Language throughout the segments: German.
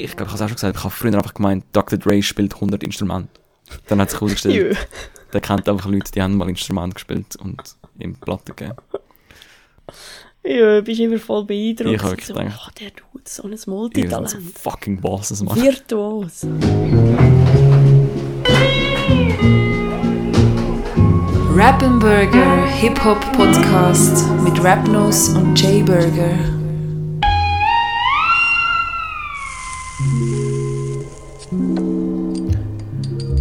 Ich, glaube, ich habe es auch schon gesagt, ich habe früher einfach gemeint, Dr. Dre spielt 100 Instrumente. Dann hat sich herausgestellt, der kennt einfach Leute, die haben mal Instrumente gespielt und ihm Platten gegeben. Ja, du bist immer voll beeindruckt. Ich hab wirklich so, gedacht- oh, der Dude, so ein Ihr seid so Multitalent. fucking Bosses, Mann. Virtuos. Rappenburger Hip-Hop Podcast mit Rapnos und Jay Burger.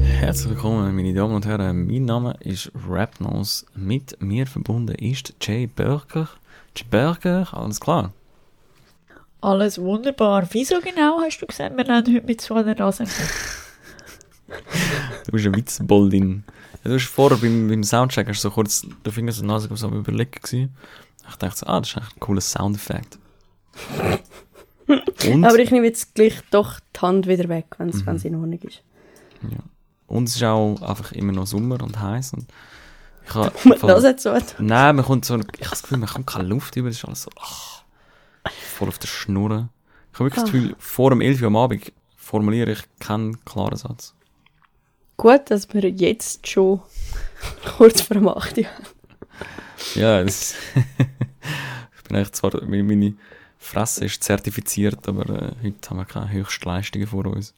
Herzlich willkommen, meine Damen und Herren. Mein Name ist Rapnos. Mit mir verbunden ist Jay Burger. Jay Burger, alles klar. Alles wunderbar. Wieso genau hast du gesagt, wir nehmen heute mit so einer Nase? Du bist ein Witzboldin. Ja, du hast vorher beim, beim Soundcheck hast du so kurz den Finger so Nase so am überlegen gewesen. Ich dachte so, ah, das ist eigentlich ein cooler Soundeffekt. Und, Aber ich nehme jetzt gleich doch die Hand wieder weg, wenn es Mhm. in Ordnung ist. und es ist auch einfach immer noch Sommer und heiß und ich habe Das hat so Nein, man kommt so, ich habe das Gefühl, man kommt keine Luft über, das ist alles so, ach, voll auf der Schnur. Ich habe wirklich das Gefühl, vor dem 11 Uhr am Abend formuliere ich keinen klaren Satz. Gut, dass wir jetzt schon kurz vor dem 8 Uhr haben. Ja, das ich bin eigentlich zwar, meine, Fresse ist zertifiziert, aber äh, heute haben wir keine Höchstleistungen vor uns.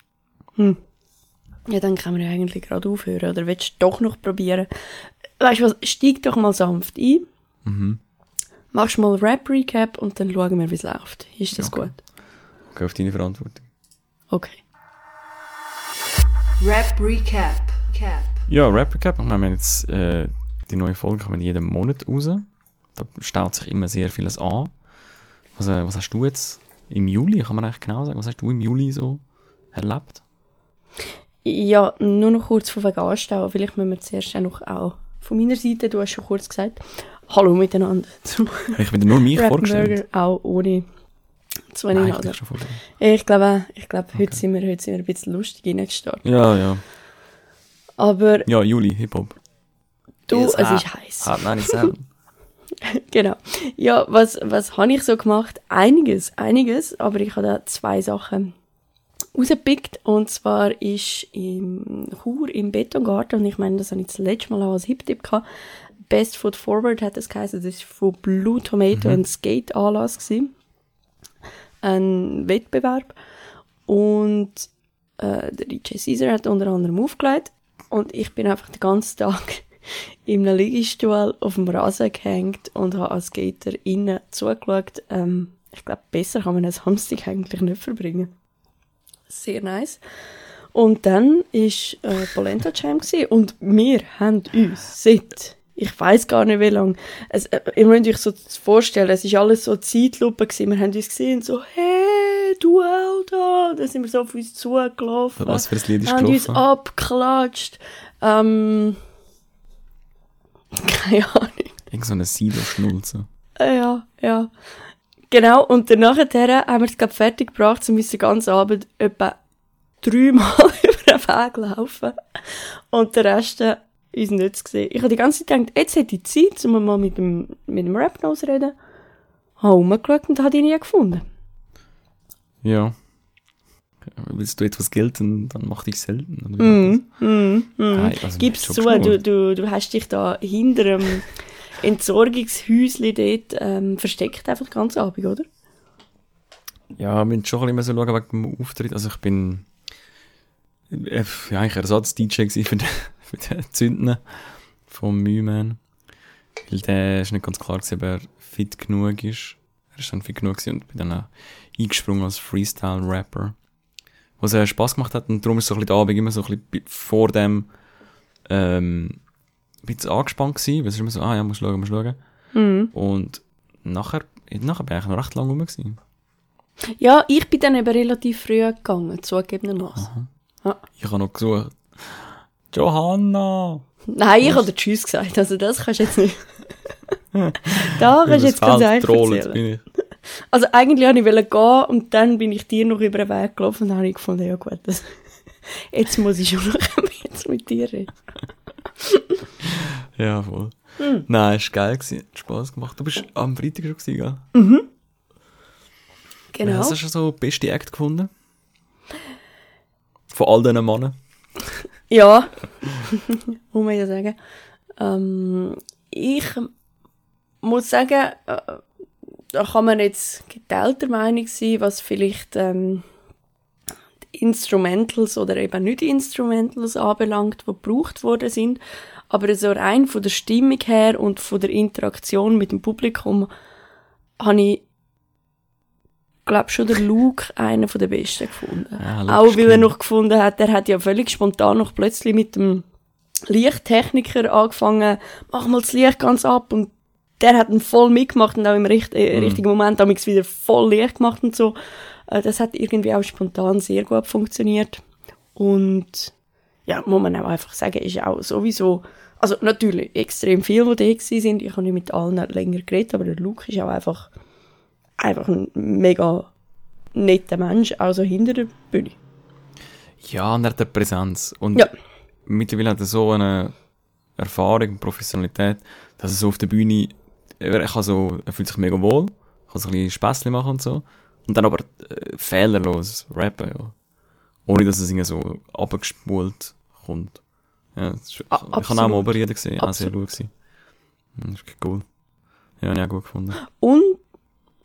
Ja, dann können wir ja eigentlich gerade aufhören. Oder willst du doch noch probieren? Weißt du was, steig doch mal sanft ein. Mhm. Machst mal Rap-Recap und dann schauen wir, wie es läuft. Ist das Okay. gut? Okay, auf deine Verantwortung. Okay. Rap Recap. Cap. Ja, Rap Recap. Wir haben jetzt äh, die neue Folge kommen jeden Monat raus. Da staut sich immer sehr vieles an. Was, äh, was hast du jetzt im Juli, kann man eigentlich genau sagen, was hast du im Juli so erlebt? Ja, nur noch kurz von wegen Anstau. Vielleicht müssen wir zuerst auch noch auch von meiner Seite, du hast schon kurz gesagt, Hallo miteinander Ich bin dir nur mich vorgestellt. Rappenburger, auch ohne zwei Nein, ich vorgestellt. Ich glaube, ich glaube heute, sind wir, heute sind wir ein bisschen lustig reingestartet. Ja, ja. Aber Ja, Juli, Hip-Hop. du, es ah. ist heiß. Hard 97. Genau. Ja, was, was habe ich so gemacht? Einiges, einiges, aber ich habe da zwei Sachen rausgepickt. Und zwar ist im Chur im Betongarten, und ich meine, das habe ich das letzte Mal auch als Hip-Tipp gehabt, Best Foot Forward hat das geheißen, das war von Blue Tomato ein Skate-Anlass gewesen. Ein Wettbewerb. Und äh, der DJ Caesar hat unter anderem aufgelegt. Und ich bin einfach den ganzen Tag in einem Liegestuhl auf dem Rasen gehängt und habe als Skater innen zugeschaut. Ähm, ich glaube, besser kann man einen Samstag eigentlich nicht verbringen. Sehr nice. Und dann war äh, Polenta Jam und wir haben uns seit, ich weiß gar nicht wie lange, es, äh, ihr müsst euch so vorstellen, es war alles so Zeitlupe gewesen. Wir haben uns gesehen, so, hey, du auch da. Sind wir so auf uns zugelaufen. Was für ein Lied ist haben uns gelaufen? abgeklatscht. Ähm, keine Ahnung. Irgend so eine Sido-Schnulze. Äh, Ja, ja. Genau, und danach haben wir es gerade fertig gebracht, so müssen den ganzen Abend etwa dreimal über den Weg laufen. Und der Rest äh, uns nicht zu sehen. Ich habe die ganze Zeit gedacht, jetzt hätte ich Zeit, um mal mit dem, mit dem Rap-Nose zu reden. Habe rumgeschaut und habe ihn nie gefunden. Ja. Willst du etwas gelten, dann mach dich selten. Oder wie war das? Nein, also, Gib's zu, du, du, du hast dich da hinter dem Entsorgungshäuschen dort ähm, versteckt, einfach ganzen Abend, oder? Ja, wir müssen schon ein bisschen schauen wegen dem Auftritt. Also ich bin äh, ja, eigentlich Ersatz-DJ für den, für den Zündner vom Mühman. Weil der ist nicht ganz klar gewesen, ob er fit genug ist. Er ist dann fit genug und bin dann auch eingesprungen als Freestyle-Rapper. Was er Spass gemacht hat und darum ist so ein bisschen der Abend immer so ein bisschen bi- vor dem ähm, ein bisschen angespannt gewesen, weil es ist immer so, ah ja, muss schauen, muss schauen. Mhm. Und nachher, nachher bin ich noch recht lange rum gewesen. Ja, ich bin dann eben relativ früh gegangen, zugegebenermaßen. Ich habe noch gesucht. Johanna! Nein, ich habe Tschüss gesagt, also das kannst du jetzt nicht. da kannst du jetzt ganz einfach erzählen. Also eigentlich wollte ich gehen und dann bin ich dir noch über den Weg gelaufen und dann habe ich gefunden, ja gut, das, jetzt muss ich schon noch jetzt mit dir reden. Ja, voll. Hm. Nein, ist geil gewesen. Hat Spass gemacht. Du bist am Freitag schon gewesen, gell? Mhm. Genau. Hast du schon so den besten Act gefunden? Von all diesen Männern? Ja, muss man ja sagen. Ähm, ich muss sagen, äh, da kann man jetzt geteilter Meinung sein, was vielleicht ähm, Instrumentals oder eben nicht Instrumentals anbelangt, die gebraucht worden sind. Aber so rein von der Stimmung her und von der Interaktion mit dem Publikum habe ich glaube schon der Luke einer von der besten gefunden. Ja, Luke Auch weil er noch gefunden hat, er hat ja völlig spontan noch plötzlich mit dem Lichttechniker angefangen, mach mal das Licht ganz ab und der hat ihn voll mitgemacht und auch im richt äh, Mhm. richtigen Moment damals wieder voll Licht gemacht und so. Äh, das hat irgendwie auch spontan sehr gut funktioniert. Und ja, muss man auch einfach sagen, ist auch sowieso, also natürlich extrem viel, die da sind. Ich habe nicht mit allen länger geredet, aber der Luke ist auch einfach, einfach ein mega netter Mensch, auch so hinter der Bühne. Ja, und er hat eine Präsenz. Und Ja. mittlerweile hat er so eine Erfahrung und Professionalität, dass er so auf der Bühne, er, kann so, er fühlt sich mega wohl, kann so ein bisschen Späßchen machen und so. Und dann aber äh, fehlerlos rappen, ja. Ohne dass es irgendwie so abgespult kommt. Ja, das ist, ich habe auch mal Oberrieden gesehen, auch sehr gut gewesen. Das ist cool. Ja, ich auch gut gefunden. Und,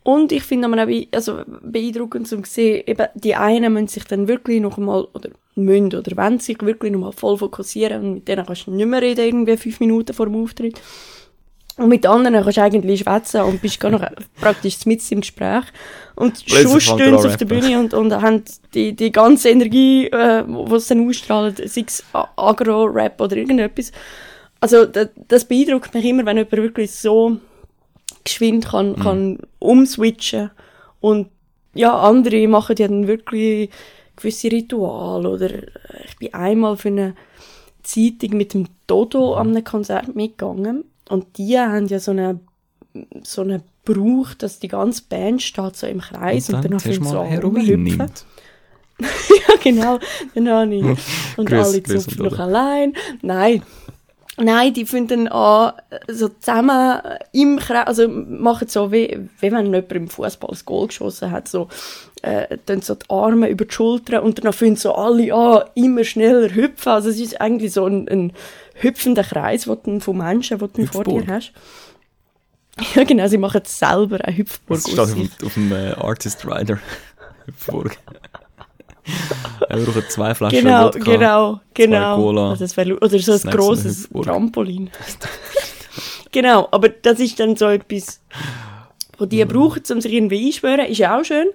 und ich finde auch be- also beeindruckend zu sehen, eben, die einen müssen sich dann wirklich noch einmal, oder müssen, oder wollen sich wirklich noch mal voll fokussieren und mit denen kannst du nicht mehr reden, irgendwie fünf Minuten vor dem Auftritt. Und mit anderen kannst du eigentlich schwätzen und bist gar noch praktisch mit im Gespräch. Und schon stehen sie auf der. Bühne und, und haben die, die ganze Energie, äh, die sie dann ausstrahlen, sei es Agro-Rap oder irgendetwas. Also, das, das beeindruckt mich immer, wenn jemand wirklich so geschwind kann, Mhm. kann umswitchen. Und ja, andere machen ja dann wirklich gewisse Rituale. Oder äh, ich bin einmal für eine Zeitung mit dem Dodo Mhm. an einem Konzert mitgegangen. Und die haben ja so eine so einen Brauch, dass die ganze Band steht so im Kreis und, dann dann fängt so an ja, genau. Dann habe ich. Und alle zupfen noch allein. Nein. Nein, die finden an, so zusammen im Kreis, also machen so wie, wie wenn jemand im Fußball das Goal geschossen hat, so, äh, dann so die Arme über die Schultern und dann finden so alle an, immer schneller hüpfen. Also es ist eigentlich so ein, ein hüpfender Kreis, wo du von Menschen, die du vor dir hast. Ja, genau, sie machen selber eine Hüpfburg Das steht auf, dem- auf dem äh, Artist Rider. Hüpfburg. Wir brauchen zwei Flaschen Genau, Wodka. genau, genau. Cola, also es wär, lu- oder so ein Snacks grosses. Trampolin. genau, aber das ist dann so etwas, was die brauchen, um sich irgendwie einschwören, ist ja auch schön.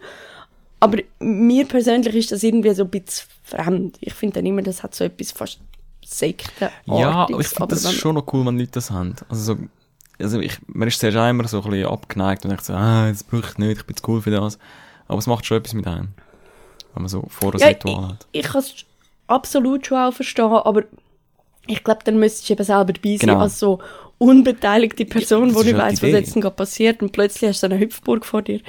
Aber mir persönlich ist das irgendwie so ein bisschen fremd. Ich finde dann immer, das hat so etwas fast Sektenartiges. Ja, aber ich finde das schon noch cool, wenn Leute das haben. Also, so, also ich, man ist zuerst auch immer so ein bisschen abgeneigt und denkt so, ah, das brauche ich nicht, ich bin zu cool für das. Aber es macht schon etwas mit einem. Wenn man so vor einem Ja, Ritual hat. Ich kann es absolut schon auch verstehen, aber ich glaube, dann müsstest du eben selber dabei sein, Genau. als so unbeteiligte Person, das wo halt weiss, die was jetzt gerade passiert und plötzlich hast du eine Hüpfburg vor dir,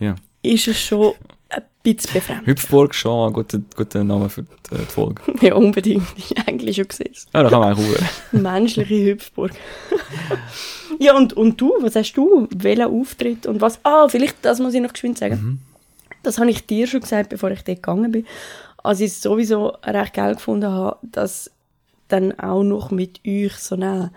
Ja. ist es schon ein bisschen befremdend. Hüpfburg schon ein guter, guter Name für die, äh, die Folge. ja, unbedingt. Eigentlich schon gesehen. Ja, da kann man auch. Menschliche Hüpfburg. ja, und, und du, was hast du? Welchen Auftritt und was? Ah, vielleicht, das muss ich noch geschwind sagen. Mhm. Das habe ich dir schon gesagt, bevor ich dort gegangen bin. Als ich es sowieso recht geil gefunden habe, dass dann auch noch mit euch so eine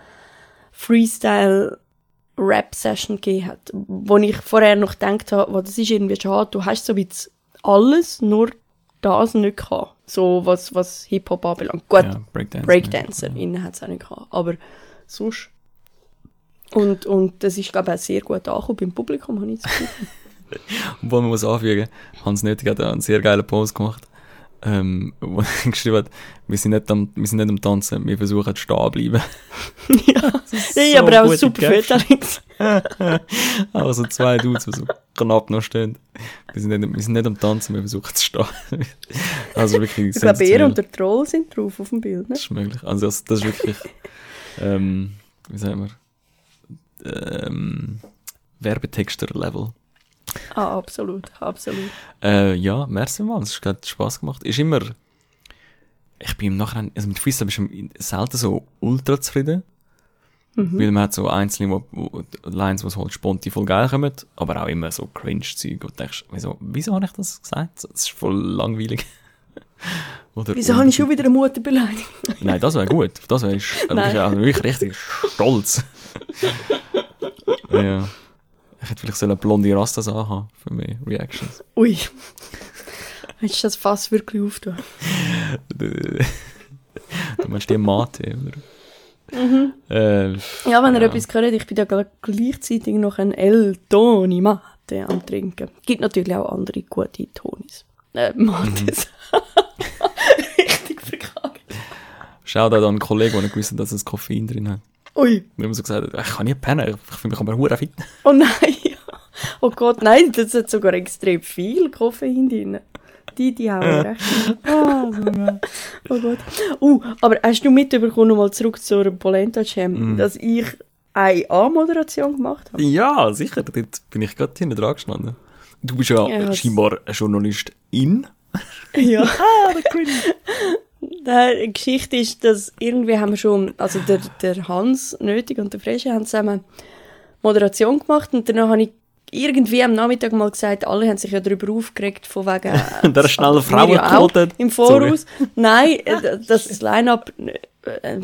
Freestyle-Rap-Session gegeben hat. Wo ich vorher noch gedacht habe, wow, das ist irgendwie schade, du hast so wie alles, nur das nicht gehabt. So, was, was Hip-Hop anbelangt. Gut, Ja, Breakdance. BreakdancerInnen hat es auch nicht gehabt. Aber sonst. Und, und das ist, glaube ich, auch sehr gut angekommen beim Publikum, habe ich das Gefühl. Obwohl man muss anfügen, Hans Nötig hat einen sehr geilen Post gemacht, ähm, wo er geschrieben hat, wir sind nicht am, wir sind nicht am Tanzen, wir versuchen zu stehen bleiben. ja, so ja aber auch super Caption. Fotos. Also zwei Dudes, die so knapp noch stehen. Wir sind nicht, wir sind nicht am Tanzen, wir versuchen zu stehen. also wirklich Ich glaube, er und der Troll sind drauf auf dem Bild, ne? Das ist möglich. Also das, das ist wirklich, ähm, wie sagen wir, ähm, Werbetexter-Level. Ah, absolut, absolut. Äh, ja, merci mal, es hat Spass gemacht. Ist immer, ich bin im Nachhinein, also mit Freestyle bist du selten so ultra zufrieden. Weil man hat so einzelne wo, wo, Lines, die halt spontan voll geil kommen, aber auch immer so Cringe-Zeug. Und du denkst, wieso, wieso habe ich das gesagt? Das ist voll langweilig. Oder Wieso habe ich schon wieder eine Mutter beleidigt? Nein, das wäre gut. Das wäre also wirklich richtig stolz. ja. Ich hätte vielleicht so eine blonde Rastas anhaben für mehr Reactions. Ui. Willst du das Fass wirklich aufgetan? du meinst die Mate, oder? Äh, Ja, wenn ihr Ja. etwas hört, ich bin ja gl- gleichzeitig noch ein El Toni Mate am Trinken. Gibt natürlich auch andere gute Tonis. Äh, Mates. Richtig verkackt. schau da an einen Kollegen, der nicht gewusst hat, dass es Koffein drin hat. Ui. Wir haben so gesagt, ich kann nicht pennen, ich fühle mich aber hure fit. Oh nein. Oh Gott, nein, das hat sogar extrem viel Koffein drin. Die, die haben recht. Ah, so oh Gott. Uh, aber hast du mitbekommen, nochmal zurück zur Polenta Jam, dass ich eine A-Moderation gemacht habe? Ja, sicher, dort bin ich gerade hinten dran gestanden. Du bist ja, Ja, scheinbar eine Journalistin. Ja. Ah, der Cringe. Die Geschichte ist, dass irgendwie haben wir schon, also der, der Hans Nötig und der Fresche haben zusammen Moderation gemacht und danach habe ich irgendwie am Nachmittag mal gesagt, alle haben sich ja darüber aufgeregt, von wegen... äh, Der schnelle wir Frauen ja auch geholt. Im Voraus. Nein, äh, dass das Line-Up äh,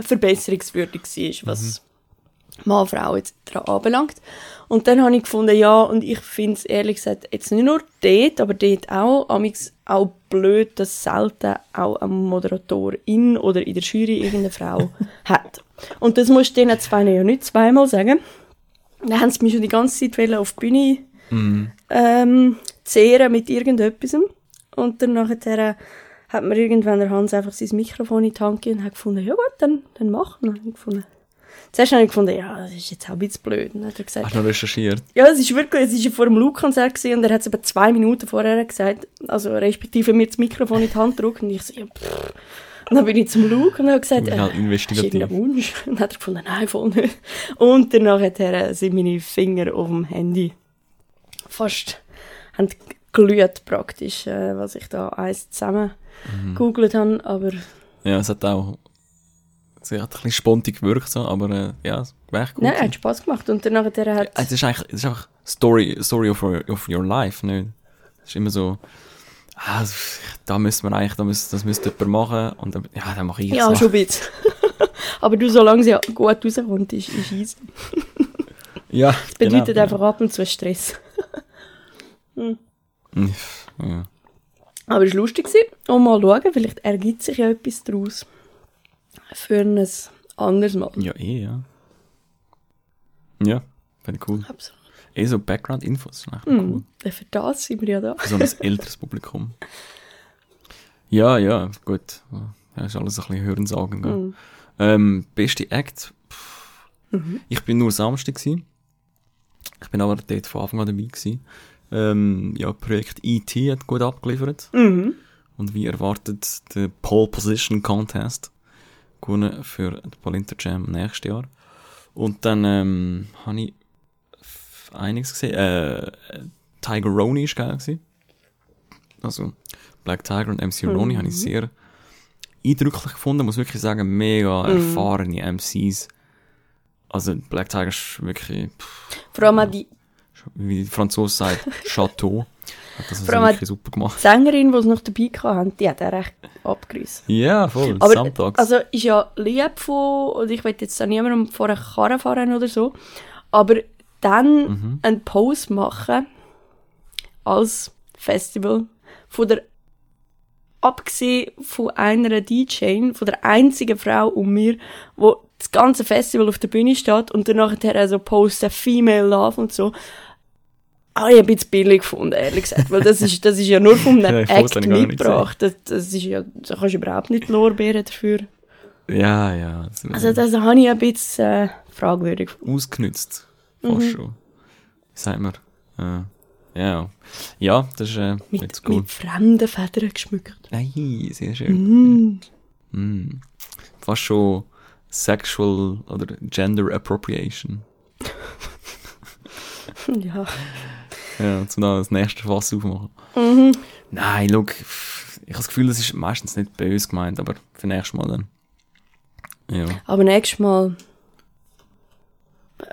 verbesserungswürdig war, was Mann, Frau etc. anbelangt. Und dann habe ich gefunden, ja, und ich finde es ehrlich gesagt jetzt nicht nur dort, aber dort auch, amix auch blöd, dass selten auch ein Moderatorin oder in der Jury irgendeine Frau hat. Und das musst du denen zwei ja nicht zweimal sagen. Dann haben sie mich schon die ganze Zeit auf die Bühne ähm, zehren mit irgendetwas. Und dann nachher hat mir irgendwann der Hans einfach sein Mikrofon in die Hand gegeben und hat gefunden, ja gut, dann, dann mach. Dann habe ich gefunden. Zuerst habe ich gefunden, ja, das ist jetzt auch ein bisschen blöd. Dann hat er gesagt, Hast du noch recherchiert? ja, es ist wirklich, es ist ja vor dem Luke-Konzert und er hat es etwa zwei Minuten vorher gesagt, also respektive mir das Mikrofon in die Hand gedrückt und ich so, ja, pff. Und dann bin ich zum Luke und habe gesagt, äh, investigativ. irgendeinen Wunsch? Und dann hat er gefunden, nein, voll nicht. Und danach hat er, äh, sind meine Finger auf dem Handy fast, haben glüht praktisch, äh, was ich da eins zusammen Mhm. gegoogelt habe, aber Ja, es hat auch. Sie hat ein bisschen spontan gewirkt, so, aber äh, ja, es war echt gut. nein, hat Spass gemacht und danach hat hat, es ist eigentlich, es ist einfach Story, Story of, your, of your life, nicht? Es ist immer so, ah, da müssen wir eigentlich, da müsste, das müsste jemand machen, und dann, ja, dann mache ich ja, es. schon ein bisschen. aber du, solange sie gut rauskommt, ist, ist easy. Ja, Das bedeutet genau, einfach ab und zu Stress. genau. Ja. Aber es war lustig. Und mal schauen, vielleicht ergibt sich ja etwas daraus. Für ein anderes Mal. ja, eh, ja. Ja, finde ich cool. Absolut. Eh so Background-Infos, ist echt Mhm. cool. Für das sind wir ja da. Für so ein älteres Publikum. Ja, ja, gut. Ja, ist alles ein bisschen Hörensagen. gell? Mhm. Ähm, beste Act. Pff. Ich bin nur Samstag gsi. Ich bin aber dort von Anfang an dabei gsi. Ähm, ja, Projekt E.T. hat gut abgeliefert. Mhm. Und wie erwartet, der Pole Position Contest gewonnen für die Polinter Jam nächstes Jahr. Und dann ähm, habe ich einiges gesehen. Äh, Tiger Roney ist geil gewesen. Also Black Tiger und MC Roney habe ich sehr eindrücklich gefunden. Muss wirklich sagen, mega erfahrene MCs. Also Black Tiger ist wirklich, pff, Vor allem auch die wie die Franzose sagt, Chateau. Das allem wirklich super gemacht. Sängerin, die es noch dabei hatten, die hat er recht abgerissen. Ja, voll. Aber Samstags. also ist ja lieb von, und ich will jetzt da niemandem vor eine Karre fahren oder so, aber dann Mhm. einen Post machen als Festival von der abgesehen von einer DJ, von der einzigen Frau um mir, wo das ganze Festival auf der Bühne steht und danach hat so posten Female Love und so. Ah, ich habe ein bisschen billig gefunden, ehrlich gesagt, weil das ist, das ist ja nur von Ja, Act mitgebracht. Das, das ist ja, da kannst du überhaupt nicht Lorbeeren dafür. Ja, ja. Das Also das habe ich ein bisschen äh, fragwürdig gefunden. ausgenützt. Fast Mhm. schon. Wie sagt man? Äh, ja. Ja, das ist äh, Mit, jetzt cool. mit fremden Federn geschmückt. Nein, sehr schön. Mm. Fast schon Sexual oder Gender Appropriation. Ja. Ja, zum da das nächste Fass aufmachen. Mhm. Nein, look, ich habe das Gefühl, das ist meistens nicht böse gemeint, aber für nächstes Mal dann. Ja. Aber nächstes Mal,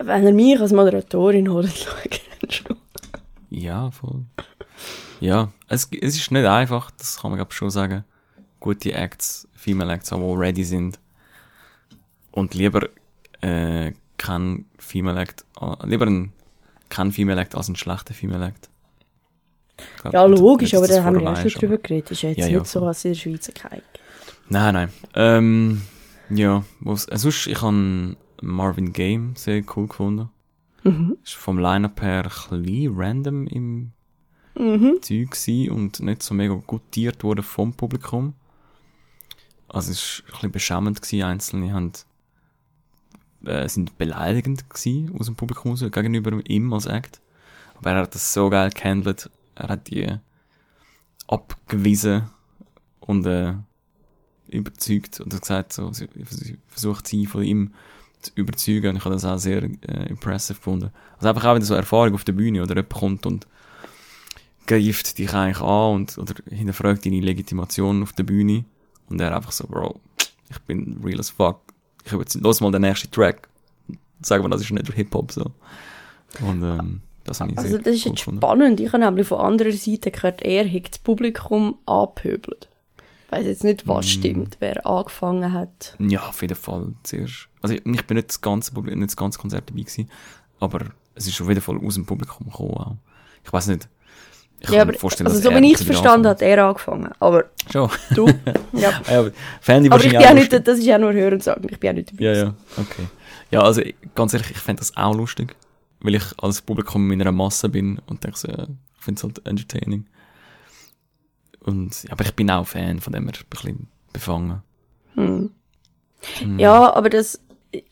wenn er mich als Moderatorin holt, schaue ich dann schon. Ja, voll. Ja, es, es ist nicht einfach, das kann man glaub schon sagen. Gute Acts, Female Acts die ready sind. Und lieber äh, kein Female Act, äh, lieber ein kein Female Act als ein schlechter Female Act. Glaub, Ja, logisch, aber da haben wir ja schon drüber geredet. Ist ja jetzt Ja, ja, nicht so, als in der Schweiz kein Nein, nein. Ähm, ja, was, äh, sonst, ich habe Marvin Game sehr cool gefunden. Mhm. Ist vom Line-Up her ein bisschen random im Mhm. Zeug gewesen und nicht so mega gutiert worden vom Publikum. Also es war ein bisschen beschämend gewesen. Einzelne haben, äh, sind beleidigend gewesen aus dem Publikum gegenüber ihm als Act. Aber er hat das so geil gehandelt. Er hat die abgewiesen und äh, überzeugt und hat gesagt, so, versucht sie von ihm zu überzeugen und ich habe das auch sehr äh, impressive gefunden. Also einfach auch wieder so Erfahrung auf der Bühne oder jemand kommt und greift dich eigentlich an und, oder hinterfragt deine Legitimation auf der Bühne und er einfach so, Bro, ich bin real as fuck. Ich habe jetzt, los mal den nächsten Track. Sagen wir, das ist nicht Hip-Hop so. Und ähm, das habe ich Also das ist jetzt gefunden. spannend. Ich habe nämlich von anderer Seite gehört, er hat das Publikum angepöbelt. Ich weiss jetzt nicht, Mm. was stimmt, wer angefangen hat. Ja, auf jeden Fall zuerst. Also ich, ich bin nicht das ganze, Publi- nicht das ganze Konzert dabei gewesen, aber es ist auf jeden Fall aus dem Publikum gekommen auch. Ich weiß nicht. Ich ja, kann mir vorstellen, also so wie ich es verstanden habe, hat er angefangen. Aber Schon. du, ja. Ja, aber fände ich Aber ich wahrscheinlich bin auch nicht, das ist ja nur Hören und Sagen, ich bin ja nicht dabei. Ja, ja, okay. Ja, also ganz ehrlich, ich fände das auch lustig, weil ich als Publikum in einer Masse bin und denke so, ja, ich finde es halt entertaining. Und, ja, aber ich bin auch Fan von dem, her, ein bisschen befangen. Hm. Hm. Ja, aber das,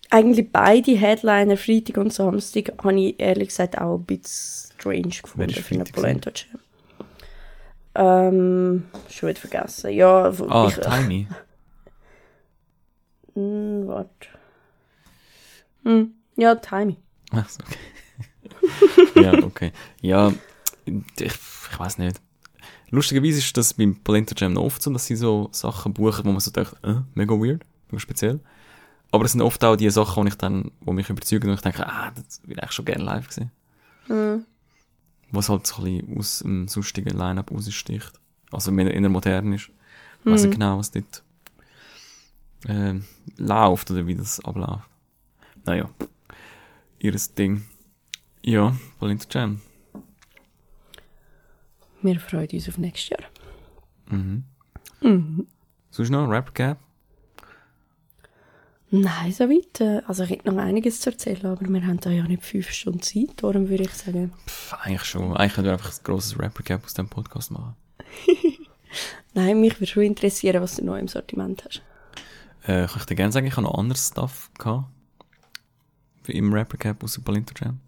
eigentlich beide Headliner, Freitag und Samstag, habe ich ehrlich gesagt auch ein bisschen strange gefunden für Freitag Polenta Jam. Ähm, schon wieder vergessen. Ja, Ah, ich, Tiny. Hm, warte. Hm, ja, Timing. Ach so, okay. ja, okay. Ja, ich, ich weiß nicht. Lustigerweise ist das beim Polenta Jam noch oft so, dass sie so Sachen buchen, wo man so denkt, äh, mega weird, mega speziell. Aber es sind oft auch die Sachen, die ich dann, wo mich überzeugen und ich denke, ah, das würde ich eigentlich schon gerne live sehen. Hm. Was halt so ein bisschen aus dem sonstigen Line-Up raussticht. Also in der modern ist. Ich weiß nicht Mhm. genau, was dort ähm, läuft oder wie das abläuft. Naja. Ihres Ding. Ja, Polenta Jam. Wir freuen uns auf nächstes Jahr. Mhm. Mhm. Sonst noch Rap Cap? Nein, so weit. Also ich hätte noch einiges zu erzählen, aber wir haben da ja nicht fünf Stunden Zeit, darum würde ich sagen, Pff, eigentlich schon. Eigentlich können wir einfach ein grosses Rap Cap aus dem Podcast machen. nein, mich würde schon interessieren, was du noch im Sortiment hast. Äh, kann ich dir gerne sagen, ich habe noch anderes Stuff gehabt. Wie im Rap Cap aus dem Polenta Jam.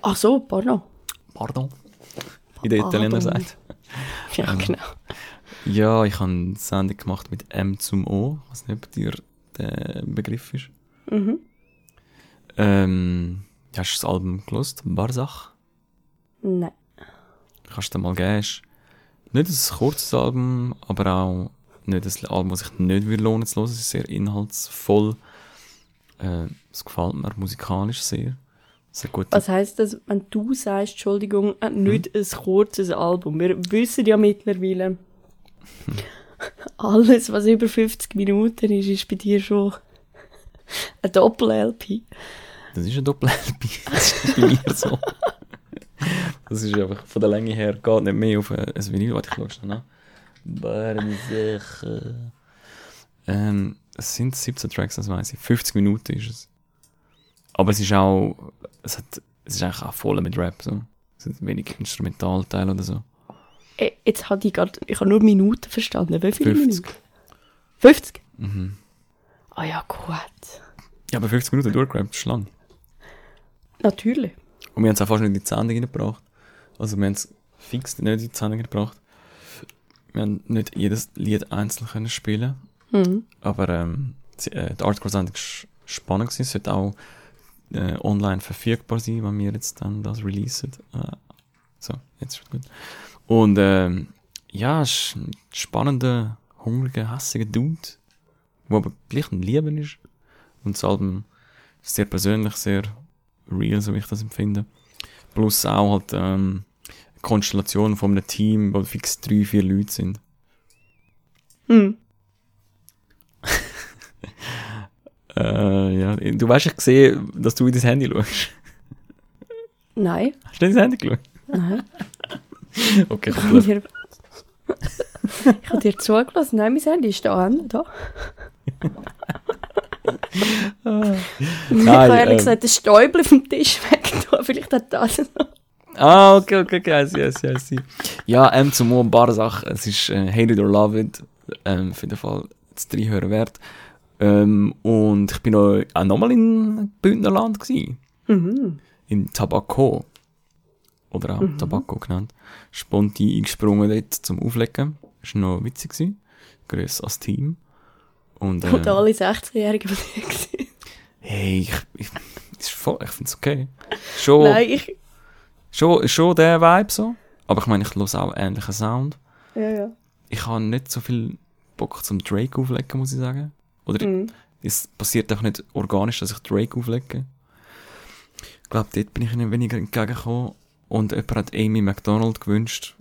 Ach so, pardon. Pardon. Wie der. Italiener sagt. Ja, Ähm. genau. Ja, ich habe eine Sendung gemacht mit M zum O. Ich weiß nicht, ob dir der Begriff ist. Mhm. Ähm, hast du das Album gelost? Barzach? Nein. Kannst du dir mal geben. Nicht ein kurzes Album, aber auch nicht ein Album, das sich nicht lohnen zu hören. Es ist sehr inhaltsvoll. Äh, es gefällt mir musikalisch sehr. Sehr gut. Was heisst das, wenn du sagst, Entschuldigung, äh, Hm? nicht ein kurzes Album? Wir wissen ja mittlerweile, alles, was über 50 Minuten ist, ist bei dir schon ein Doppel-LP. Das ist ein Doppel-LP. Das ist bei mir so. Das ist einfach von der Länge her, geht nicht mehr auf ein Vinyl. Warte, ich schaue schnell nach. Äh, Ähm, es sind 17 Tracks, das weiß ich. 50 Minuten ist es. Aber es ist auch, es hat, es ist eigentlich auch voll mit Rap, so. Es sind wenig Instrumentalteile oder so. Äh, Jetzt hatte ich gerade, ich habe nur Minuten verstanden. Wie viele 50. Minuten? 50? Mhm. Ah ja, gut. Ja, aber 50 Minuten durchgerappt ist lang. Natürlich. Und wir haben es auch fast nicht in die Sendung reingebracht. Also wir haben es fix nicht in die Sendung gebracht. Wir haben nicht jedes Lied einzeln können spielen Mhm. aber ähm, sie- äh, die Artcore-Sendung war spannend gewesen. Es wird auch äh, online verfügbar sein, wenn wir jetzt dann das releasen. Äh, so, jetzt es gut. Und ähm, ja, es ist ein spannender, hungriger, hässiger Dude, der aber gleich ein Lieben ist. Und das Album ist sehr persönlich, sehr real, so wie ich das empfinde. Plus auch halt ähm, eine Konstellation von einem Team, wo fix drei, vier Leute sind. Hm. Äh, ja, du weißt, ich sehe, dass du in dein Handy schaust. Nein, Hast du in dein Handy geschaut? nein. Okay, Ich habe dir, ich habe dir zugelassen. Nein, mein Handy ist da. da. ich habe ehrlich ähm, gesagt den Stäubel vom Tisch weggetan. Vielleicht hat das noch. Ah, okay, okay, okay, I see, I see, I see. Ja, ähm, zum ein paar Sachen. Es ist äh, Hate It or Love It. Ähm, auf jeden Fall das Dreihören wert. Ähm, und ich bin auch, auch nochmal in Bündnerland gewesen. Mhm. In Tabaco. Oder auch Tabaco genannt. Sponti eingesprungen dort zum Auflegen. Das war noch witzig. Gewesen. Als Team. Und, äh, Und alle 60-Jährigen von dir gewesen. hey, ich, ich, voll, ich find's okay. Schon, Nein, ich... schon, schon der Vibe so. Aber ich meine, ich höre auch ähnlichen Sound. Ja, ja. ich habe nicht so viel Bock zum Drake auflegen, muss ich sagen. Oder Mhm. es passiert auch nicht organisch, dass ich Drake auflege. Ich glaube, dort bin ich ihnen weniger entgegengekommen. Und jemand hat Amy McDonald gewünscht.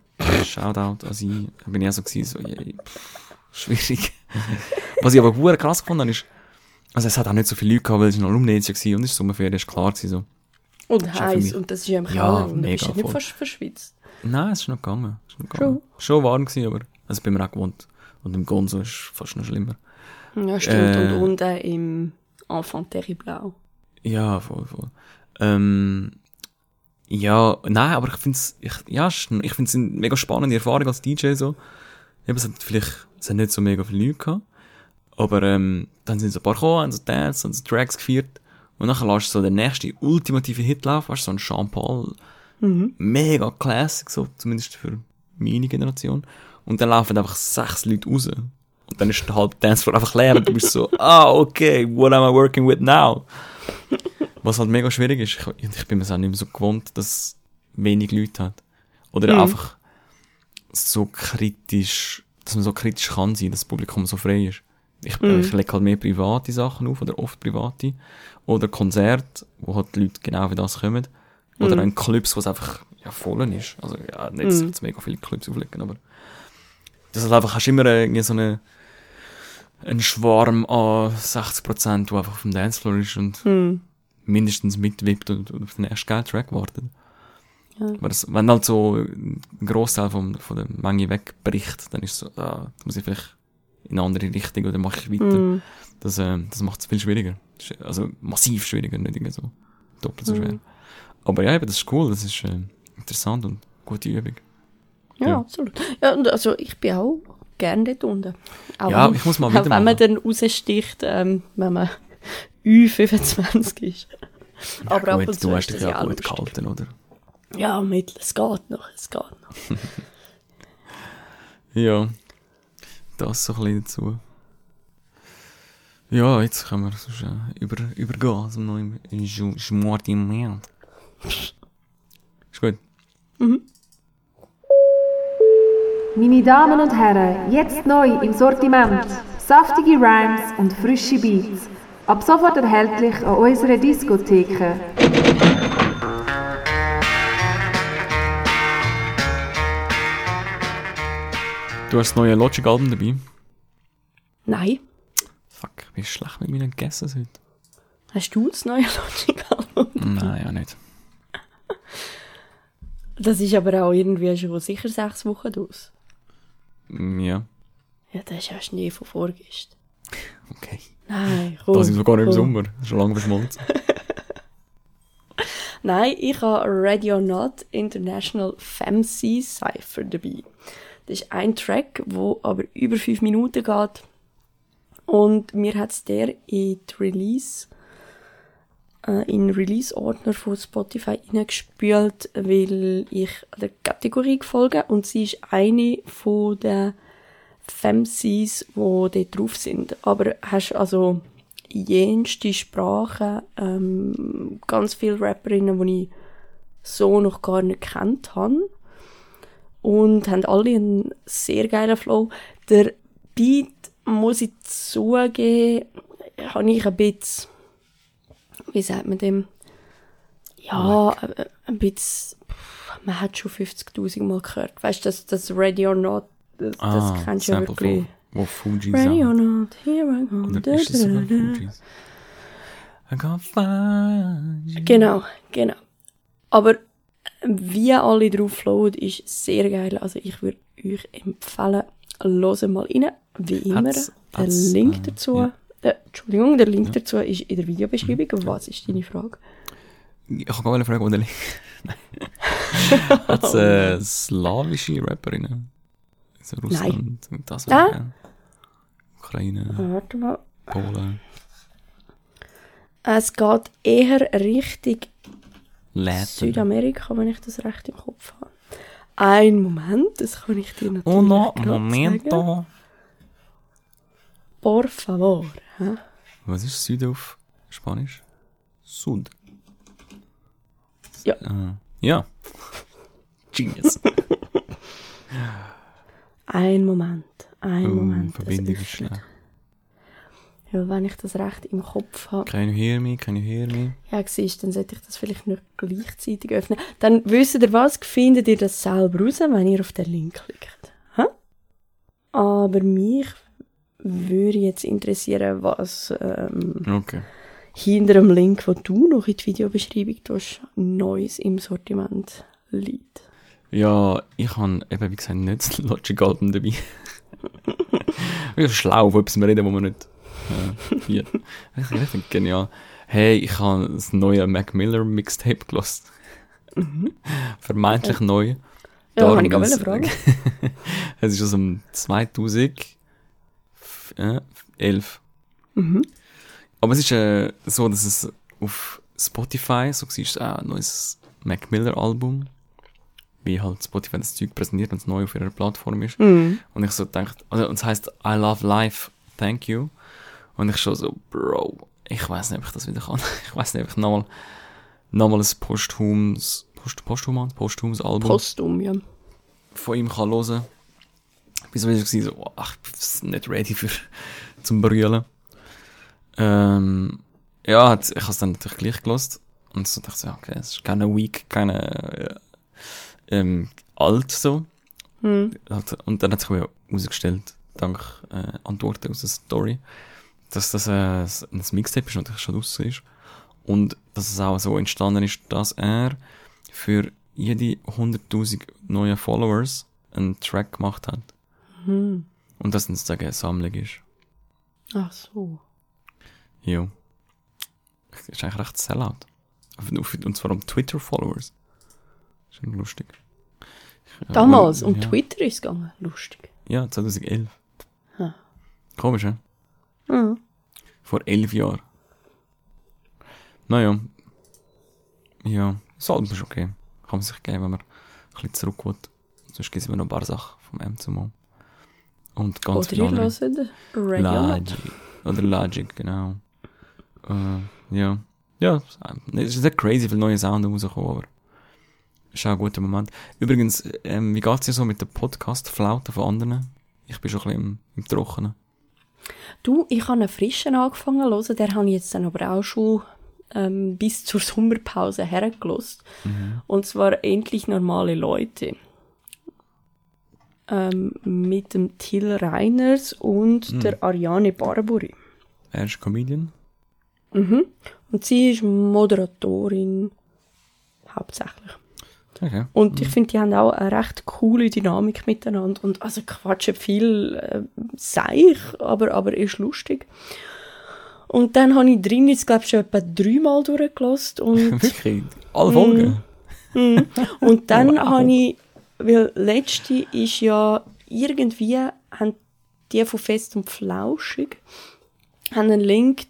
Shoutout an sie. Da bin ich auch so gewesen, so, pff, schwierig. Was ich aber gut krass gefunden habe, ist, also es hat auch nicht so viele Leute gehabt, weil es noch Alumni-Jahr war und es ist Sommerferien, ist klar gewesen, so. Und ja heiß. Und das ist ja im Ja, Keller. Und du mega bist ja nicht fast verschwitzt. Nein, es ist noch gegangen. Ist noch gegangen. Schon warm gewesen, aber, also bin mir auch gewohnt. Und im Gonzo ist es fast noch schlimmer. Ja, stimmt. Äh. Und unten im Enfant Terrible Ja, voll, voll. Ähm, ja, nein, aber ich find's, ich, ja, ich find's eine mega spannende Erfahrung als DJ so. Eben, es hat vielleicht, es hat nicht so mega viele Leute gehabt. Aber, ähm, dann sind so ein paar gekommen, haben so Dance, haben so Tracks gefeiert. Und dann lässt du so den nächsten ultimative Hit laufen, weißt du, so ein Jean Paul. Mega Classic, so, zumindest für meine Generation. Und dann laufen einfach sechs Leute raus. Und dann ist der halbe Dancefloor einfach leer und du bist so, ah, okay, what am I working with now? Was halt mega schwierig ist. Ich, ich bin mir auch nicht mehr so gewohnt, dass es wenig Leute hat. Oder Mhm. einfach so kritisch, dass man so kritisch kann sein, dass das Publikum so frei ist. Ich, Mhm. ich lege halt mehr private Sachen auf, oder oft private. Oder Konzerte, wo halt die Leute genau für das kommen. Oder Mhm. in Clubs, wo es einfach ja, voll ist. Also ja, nicht, jetzt mega viele Clubs auflegen, aber das ist einfach, hast immer irgendwie so eine, einen Schwarm an 60%, der einfach auf dem Dancefloor ist und Hm. Mindestens mitwippt und, und auf den ersten Geldtrack wartet. Ja. Aber das, wenn halt so ein Großteil vom, von der Menge wegbricht, dann ist so, ah, muss ich vielleicht in eine andere Richtung oder mache ich weiter. Hm. Das, äh, das macht es viel schwieriger. Also massiv schwieriger, nicht irgendwie so doppelt so schwer. Mhm. Aber ja, eben, das ist cool, das ist äh, interessant und gute Übung. Ja, Ja. absolut. Ja, und also ich bin auch gerne dort unten. Auch Ja, wenn- ich muss mal auch wieder wenn man dann raussticht, ähm, wenn man Ü25 ist. Aber ja, ab gut, und zu du ist hast dich ja auch gut lustig. gehalten, oder? Ja, mittel, es geht noch, es geht noch. Ja, das so ein bisschen dazu. Ja, jetzt können wir sonst, äh, über, übergehen also zum neuen Schmortiment. Ist gut. Meine Damen und Herren, jetzt neu im Sortiment. Saftige Rhymes und frische Beats. Ab sofort erhältlich an unserer Diskotheke. Du hast das neue Logic-Album dabei. Nein. Fuck, ich bin schlecht mit meinen Guesses heute. Hast du das neue Logic-Album? Nein, ja nicht. Das ist aber auch irgendwie schon sicher sechs Wochen aus. Ja, Ja, das ist ja Schnee von vorgestern. Okay. Nein, komm. Das ist sogar im komm. Sommer. Schon lange verschmolzen. Nein, ich habe Radio Not International Fancy Cypher dabei. Das ist ein Track, wo aber über fünf Minuten geht. Und mir hat der in Release, äh, in den Release-Ordner von Spotify hineingespült, weil ich der Kategorie folge und sie ist eine von den Femcies, die dort drauf sind. Aber hast also jenste Sprachen, ähm, ganz viele Rapperinnen, die ich so noch gar nicht kennt habe. Und haben alle einen sehr geilen Flow. Der Beat, muss ich zugeben, habe ich ein bisschen, wie sagt man dem? Ja, äh, ein bisschen, man hat schon 50.000 Mal gehört. Weißt du, das, das Ready or Not, das, das kennst du ja Ah, wirklich. Wo Fuji Ready or. Not, here I go. Oder Da, ist da, sogar. Fujis? I find you. Genau, genau. Aber wie alle drauf flowen, ist sehr geil. Also ich würde euch empfehlen, hört mal rein. Wie immer, Hat's- der hat's, Link äh, dazu, ja. äh, Entschuldigung, der Link dazu ist in der Videobeschreibung. Was ist deine Frage? Ich kann gar nicht fragen, wo der liegt. Hat es äh, slawische Rapperinnen? So Russland, das Ah. geil. Ukraine, Warte mal. Polen, Es geht eher Richtung Läden. Südamerika, wenn ich das recht im Kopf habe. Ein Moment, das kann ich dir natürlich Oh no, gerade sagen. momento. Por favor. hä? Was ist Süd auf Spanisch? Sud. Ja. Äh, ja. Genius. Ein Moment. Ein Uh, Moment. Verbindung ist schlecht. Ja, wenn ich das recht im Kopf habe. Can you hear me? Can you hear me? Ja, siehst, dann sollte ich das vielleicht nicht gleichzeitig öffnen. Dann wisst ihr was, findet ihr das selber raus, wenn ihr auf den Link klickt. Hä? Aber mich würde jetzt interessieren, was ähm, Okay. hinter dem Link, den du noch in die Videobeschreibung tust, Neues im Sortiment liegt. Ja, ich habe eben, wie gesagt, nicht das Logic-Album dabei. ich bin schlau, auf etwas reden, wo man nicht äh, hier. Ich richtig genial. Hey, ich habe das neue Mac Miller Mixtape gelost. Vermeintlich neu. Ja, da kann ich Darum ist- fragen. es ist aus dem 2011. Mhm. Aber es ist äh, so, dass es auf Spotify, so du, ah, ein neues Mac Miller Album. Wie halt Spotify das Zeug präsentiert, wenn es neu auf ihrer Plattform ist. Mhm. Und ich so dachte, also, und es heißt I love life, thank you. Und ich schon so, Bro, ich weiß nicht, ob ich das wieder kann. Ich weiß nicht, ob ich nochmal, nochmal ein posthumes, Post, posthum, posthumes Album Postum, ja. von ihm kann hören. Ich bin so so, ach, ich bin nicht ready für, zum Brüllen. Ähm, ja, ich habe es dann natürlich gleich gelost Und so dachte ich, ja, okay, es ist keine Week, keine, äh, ähm, alt so. Hm. Und dann hat sich mir herausgestellt, dank äh, Antworten aus der Story, dass das äh, ein Mixtape ist, natürlich schon draussen ist. Und dass es auch so entstanden ist, dass er für jede 100.000 neue Followers einen Track gemacht hat. Hm. Und das dann sozusagen eine Sammlung ist. Ach so. Jo. Das ist eigentlich recht Sellout. Und zwar um Twitter-Followers. Ist schon lustig. Damals, und- um ja. Twitter ist es gegangen. Lustig. Ja, 2011. Ha. Komisch, hä? Mhm. Vor elf Jahren. Naja. Ja, das Album ist okay. Kann man sich geben, wenn man ein bisschen zurück will. Sonst gibt es immer noch ein paar Sachen vom M zum O. Und ganz Oder viele ihr andere. hört. Logic. Oder Logic, genau. Äh, ja. Ja, es ist nicht crazy viel neue Sound rausgekommen, aber ist auch ein guter Moment. Übrigens, ähm, wie geht's dir so mit den Podcast-Flauten von anderen? Ich bin schon ein bisschen im, im Trockenen. Du, ich habe einen frischen angefangen zu hören, der habe ich jetzt dann aber auch schon ähm, bis zur Sommerpause hergelost. Und zwar endlich normale Leute. Ähm, mit dem Till Reiners und der Ariane Barburi. Er ist Comedian. Mhm. Und sie ist Moderatorin hauptsächlich. Okay. Und ich finde, die haben auch eine recht coole Dynamik miteinander. Und also quatschen viel äh, seich, aber, aber ist lustig. Und dann habe ich drin jetzt, glaube ich, schon etwa dreimal durchgelassen. Und, Wirklich? Alle Folgen? Mhm. und dann Wow. habe ich, weil letzte ist ja irgendwie, haben die von Fest und Flauschig, haben einen Link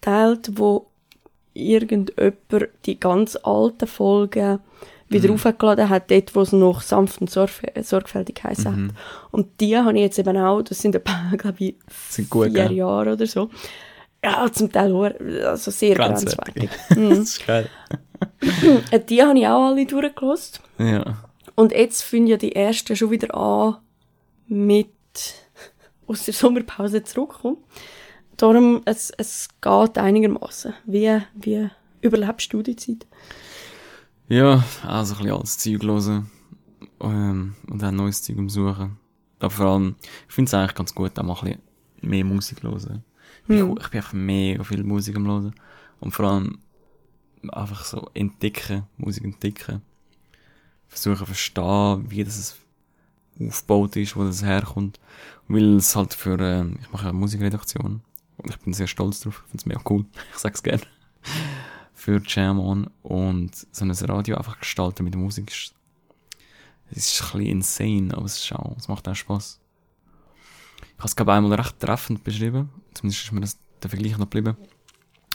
geteilt, wo irgendjemand die ganz alten Folgen wieder Mhm. aufgeladen hat, dort, wo es noch sanft und sorg sorgfältig geheißen Mhm. hat. Und die habe ich jetzt eben auch, das sind etwa, glaube ich, Sind gut, vier gell? Jahre oder so. Ja, zum Teil also sehr Grenzwertig. grenzwertig. Mhm. Das ist geil. Äh, Die habe ich auch alle durchgelost. Ja. Und jetzt fangen ja die ersten schon wieder an, mit aus der Sommerpause zurückkommen. darum, es, es geht einigermaßen. Wie, wie überlebst du die Zeit? Ja, also ein bisschen altes Zeug hören. Ähm, und dann neues Zeug am Suchen. Aber vor allem, ich finde es eigentlich ganz gut, auch mal ein bisschen mehr Musik hören. Ich, Hm. ich bin einfach mega viel Musik am hören. Und vor allem einfach so entdecken, Musik entdecken. Versuchen zu verstehen, wie das aufgebaut ist, wo das herkommt. Weil es halt für, ähm, ich mache eine Musikredaktion. Und ich bin sehr stolz drauf. Ich finde es mega cool. Ich sag's gerne. Für Jam On. Und so ein Radio einfach gestalten mit Musik ist, ist ein bisschen insane, aber es ist auch, es macht auch Spaß. Ich habe es, glaube einmal recht treffend beschrieben. Zumindest ist mir das, der Vergleich noch geblieben.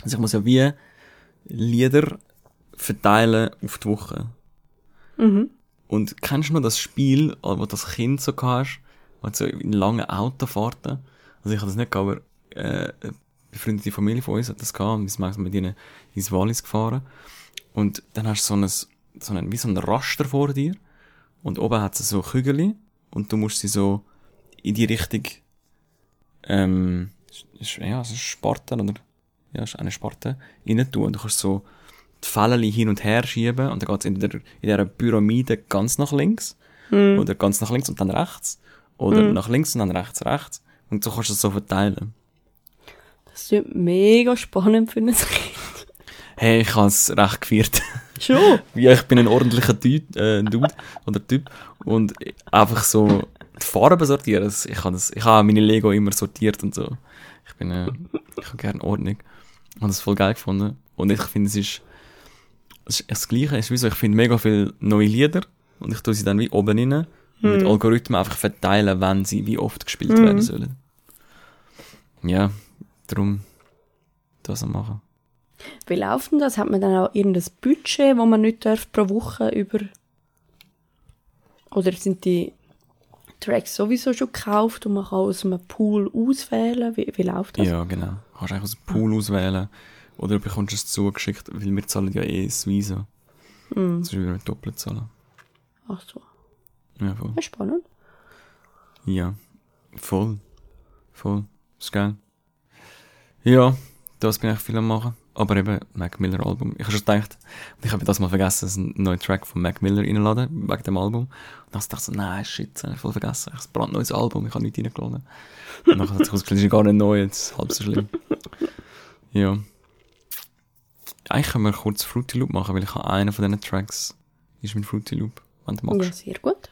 Also ich muss ja wie Lieder verteilen auf die Woche. Mhm. Und kennst du noch das Spiel, wo du das Kind so hast, wo so in langen Autofahrten, also ich habe das nicht gehabt, aber äh, befreundete Familie von uns hat das gehabt, und wir sind mit ihnen ins Wallis gefahren. Und dann hast du so ein, so ein, wie so ein Raster vor dir, und oben hat es so Kügel, und du musst sie so in die Richtung, ähm, ja, es ist Sparten, oder, ja, es ist eine Sparte, rein tun, und du kannst so die Fälle hin und her schieben, und dann geht's in der, in dieser Pyramide ganz nach links, oder ganz nach links und dann rechts, oder nach links und dann rechts, rechts, und so kannst du es so verteilen. Das ist mega spannend für ein Kind. Hey, ich habe es recht gefeiert. Schon? Ja, ich bin ein ordentlicher Typ, äh, Dude oder Typ und einfach so die Farben sortieren. Ich habe das, ich habe meine Lego immer sortiert und so. Ich bin, äh, ich habe gerne Ordnung. Ich habe das voll geil gefunden und ich finde es ist, es ist das Gleiche. Es ist wie so, ich finde mega viele neue Lieder und ich tue sie dann wie oben rein und mit Algorithmen einfach verteilen, wenn sie wie oft gespielt werden sollen. Ja, darum das machen. Wie läuft denn das? Hat man dann auch irgendein Budget, wo man nicht darf pro Woche über... Oder sind die Tracks sowieso schon gekauft und man kann aus einem Pool auswählen? Wie, wie läuft das? Ja, genau. Kannst eigentlich aus dem Pool auswählen. Oder du bekommst es zugeschickt, weil wir zahlen ja eh das Visa. Hm. Das ist wieder doppelt zahlen. Ach so. Ja, voll. Ja, spannend. Ja. Voll. Voll. Ist geil. Ja, das bin ich viel am machen. Aber eben, Mac Miller Album. Ich habe schon gedacht, ich habe das mal vergessen, dass ein neuer Track von Mac Miller reinladen, wegen dem Album. Und dann dachte ich so, nein, shit, das habe ich voll vergessen. Ich habe ein brandneues Album, ich habe nichts reingeladen. Und dann hat sich herausgestellt, es ist gar nicht neu, jetzt halb so schlimm. Ja. Eigentlich können wir kurz Fruity Loop machen, weil ich habe einen von diesen Tracks, ist mit Fruity Loop, wenn du magst. Ja, sehr gut.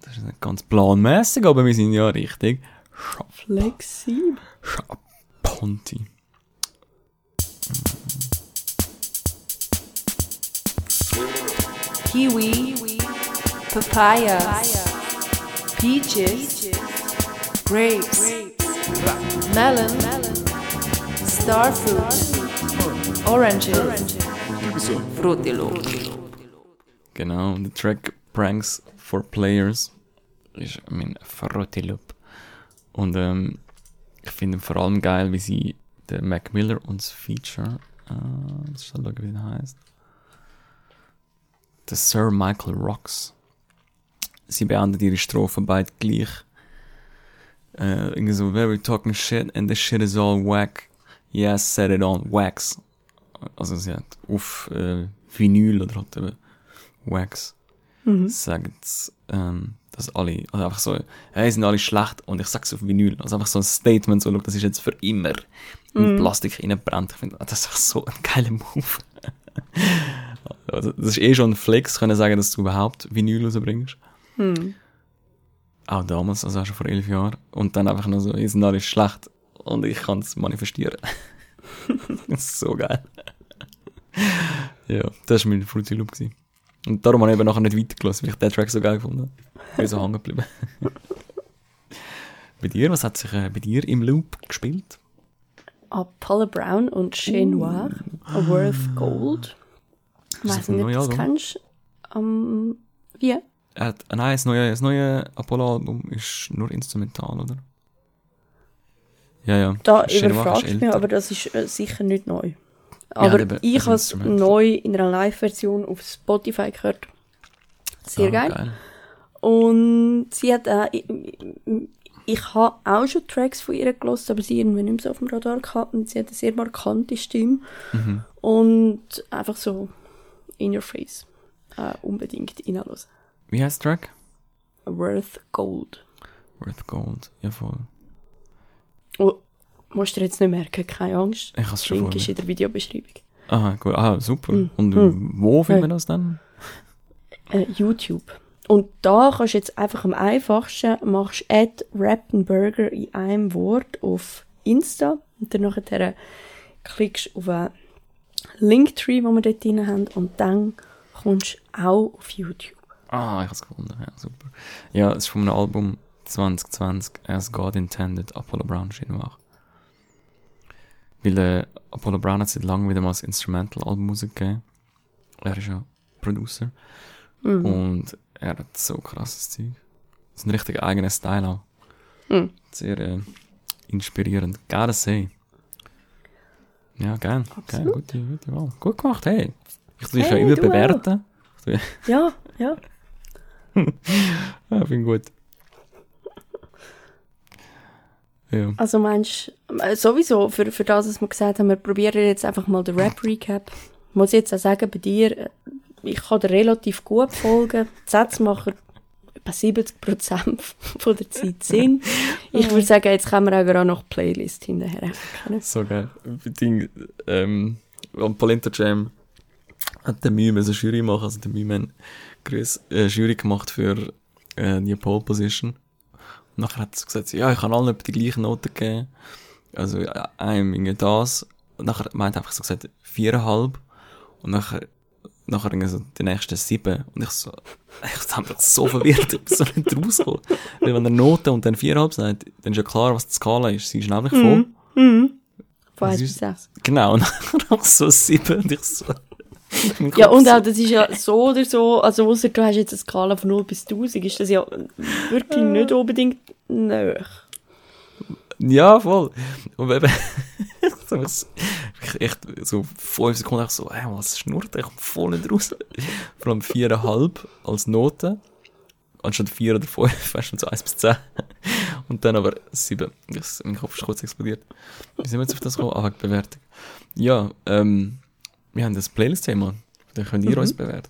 Das ist nicht ganz planmäßig, aber wir sind ja richtig Flexibel. Ponti. Kiwi, papaya, peaches, grapes, melon, starfruit, oranges, Fruity Loop. Genau, der Track Pranks for Players ist mein Fruity Loop. Und ähm, um, ich finde vor allem geil, wie sie der Mac Miller und das Feature, äh, muss ich schauen, wie der heißt. Der Sir Michael Rocks. Sie beenden ihre Strophen beide gleich. Äh, irgendwie so, very talking shit and the shit is all whack. Yes, set it on wax. Also sie hat auf äh, Vinyl oder halt eben Wax sagen, ähm, dass alle, also einfach so, hey, sind alle schlecht und ich sag's auf Vinyl. Also einfach so ein Statement, so, das ist jetzt für immer in Plastik reinbrennt. Ich finde, das ist einfach so ein geiler Move. also, das ist eh schon ein Flex, können sagen, dass du überhaupt Vinyl rausbringst. Auch damals, also auch schon vor elf Jahren. Und dann einfach nur so, ihr sind alle schlecht und ich kann es manifestieren. das ist so geil. ja, das war mein Fruity Loop. Gewesen. Und darum habe ich eben nachher nicht weitergelassen, weil ich den Track so geil gefunden habe. Bin so hängen geblieben. bei dir, was hat sich äh, bei dir im Loop gespielt? Apollo Brown und Chez Noir, A Worth Gold. Ich weiß ein nicht, ob du neues das kennst. Ähm, wie? Er hat, äh, nein, das neue, das neue Apollo-Album ist nur instrumental, oder? Ja, ja. Da überfragst du mich, aber das ist äh, sicher nicht neu. Aber eben, ich habe es neu in einer Live-Version auf Spotify gehört. Sehr Ah, geil. Und sie hat auch, ich habe auch schon Tracks von ihr gelost, aber sie irgendwie nicht mehr so auf dem Radar gehabt und sie hat eine sehr markante Stimme. Und einfach so in your face. Äh, unbedingt reinhören. Wie heißt der Track? Worth Gold. Worth Gold. Ja, voll. Oh, musst du dir jetzt nicht merken, keine Angst. Ich habe es schon Link ist in der Videobeschreibung. Aha, gut. Ah, super. Mm. Und Mm. wo findet Ja. man das dann? Äh, YouTube. Und da kannst du jetzt einfach am einfachsten machst Add Rappenburger in einem Wort auf Insta und dann nachher klickst du auf einen Linktree, den wir dort drin haben und dann kommst du auch auf YouTube. Ah, ich habe es gefunden. Ja, super. Ja, es ist von einem Album 2020, As God Intended, Apollo Brown Shinwach. Weil äh, Apollo Brown hat seit langem wieder mal ein Instrumental-Album rausgegeben. Er ist ja Producer. Mhm. Und er hat so krasses Zeug. Das ist ein richtig eigener Style auch. Mhm. Sehr äh, inspirierend. Gotta say. Ja, gern. Gern. Gute, gute Wahl. Gut gemacht, hey. Ich tue dich Hey, ja immer bewerten. Ja, ja. Ja, finde gut. Ja. Also meinst du, äh, sowieso, für, für das, was wir gesagt haben, wir probieren jetzt einfach mal den Rap-Recap. Ich muss jetzt auch sagen, bei dir, äh, ich kann dir relativ gut folgen. Die Sätze machen etwa 70% von der Zeit Sinn. Ich würde sagen, jetzt können wir auch gerade noch Playlist hinterher. So geil. Ding, ähm, am Polenta Jam hat der Mühe eine Jury machen, also der Mühe hat grüß, äh, Jury gemacht für äh, die Pole Position. Und nachher hat er gesagt, ja, ich kann allen die gleichen Noten geben. Also einem irgendwie das. Und nachher meint er einfach so gesagt, viereinhalb. Und nachher, nachher irgendwie so die nächsten sieben. Und ich so, ich habe mich so verwirrt, ich bin so nicht rausgekommen. Weil wenn er Noten und dann viereinhalb sagt, dann ist ja klar, was die Skala ist. Sie ist nämlich voll. Mhm. Von Was 1 bis ist- 6. Genau, und nachher noch so sieben und ich so. Ja, und auch, das ist ja so oder so, also ausser du hast jetzt eine Skala von 0 bis 1000, ist das ja wirklich nicht unbedingt nöch. Ja, voll. Und eben, echt so fünf Sekunden einfach so, ey, was schnurrt, ich komme voll nicht raus. Vor allem viereinhalb als Note. Anstatt vier oder fünf, weißt du, so eins bis zehn. Und dann aber sieben. Ich, mein Kopf ist kurz explodiert. Wie sind wir jetzt auf das gekommen? Ah, Bewertung. Ja, ähm, wir haben das Playlist-Thema. Dann könnt ihr uns bewerten.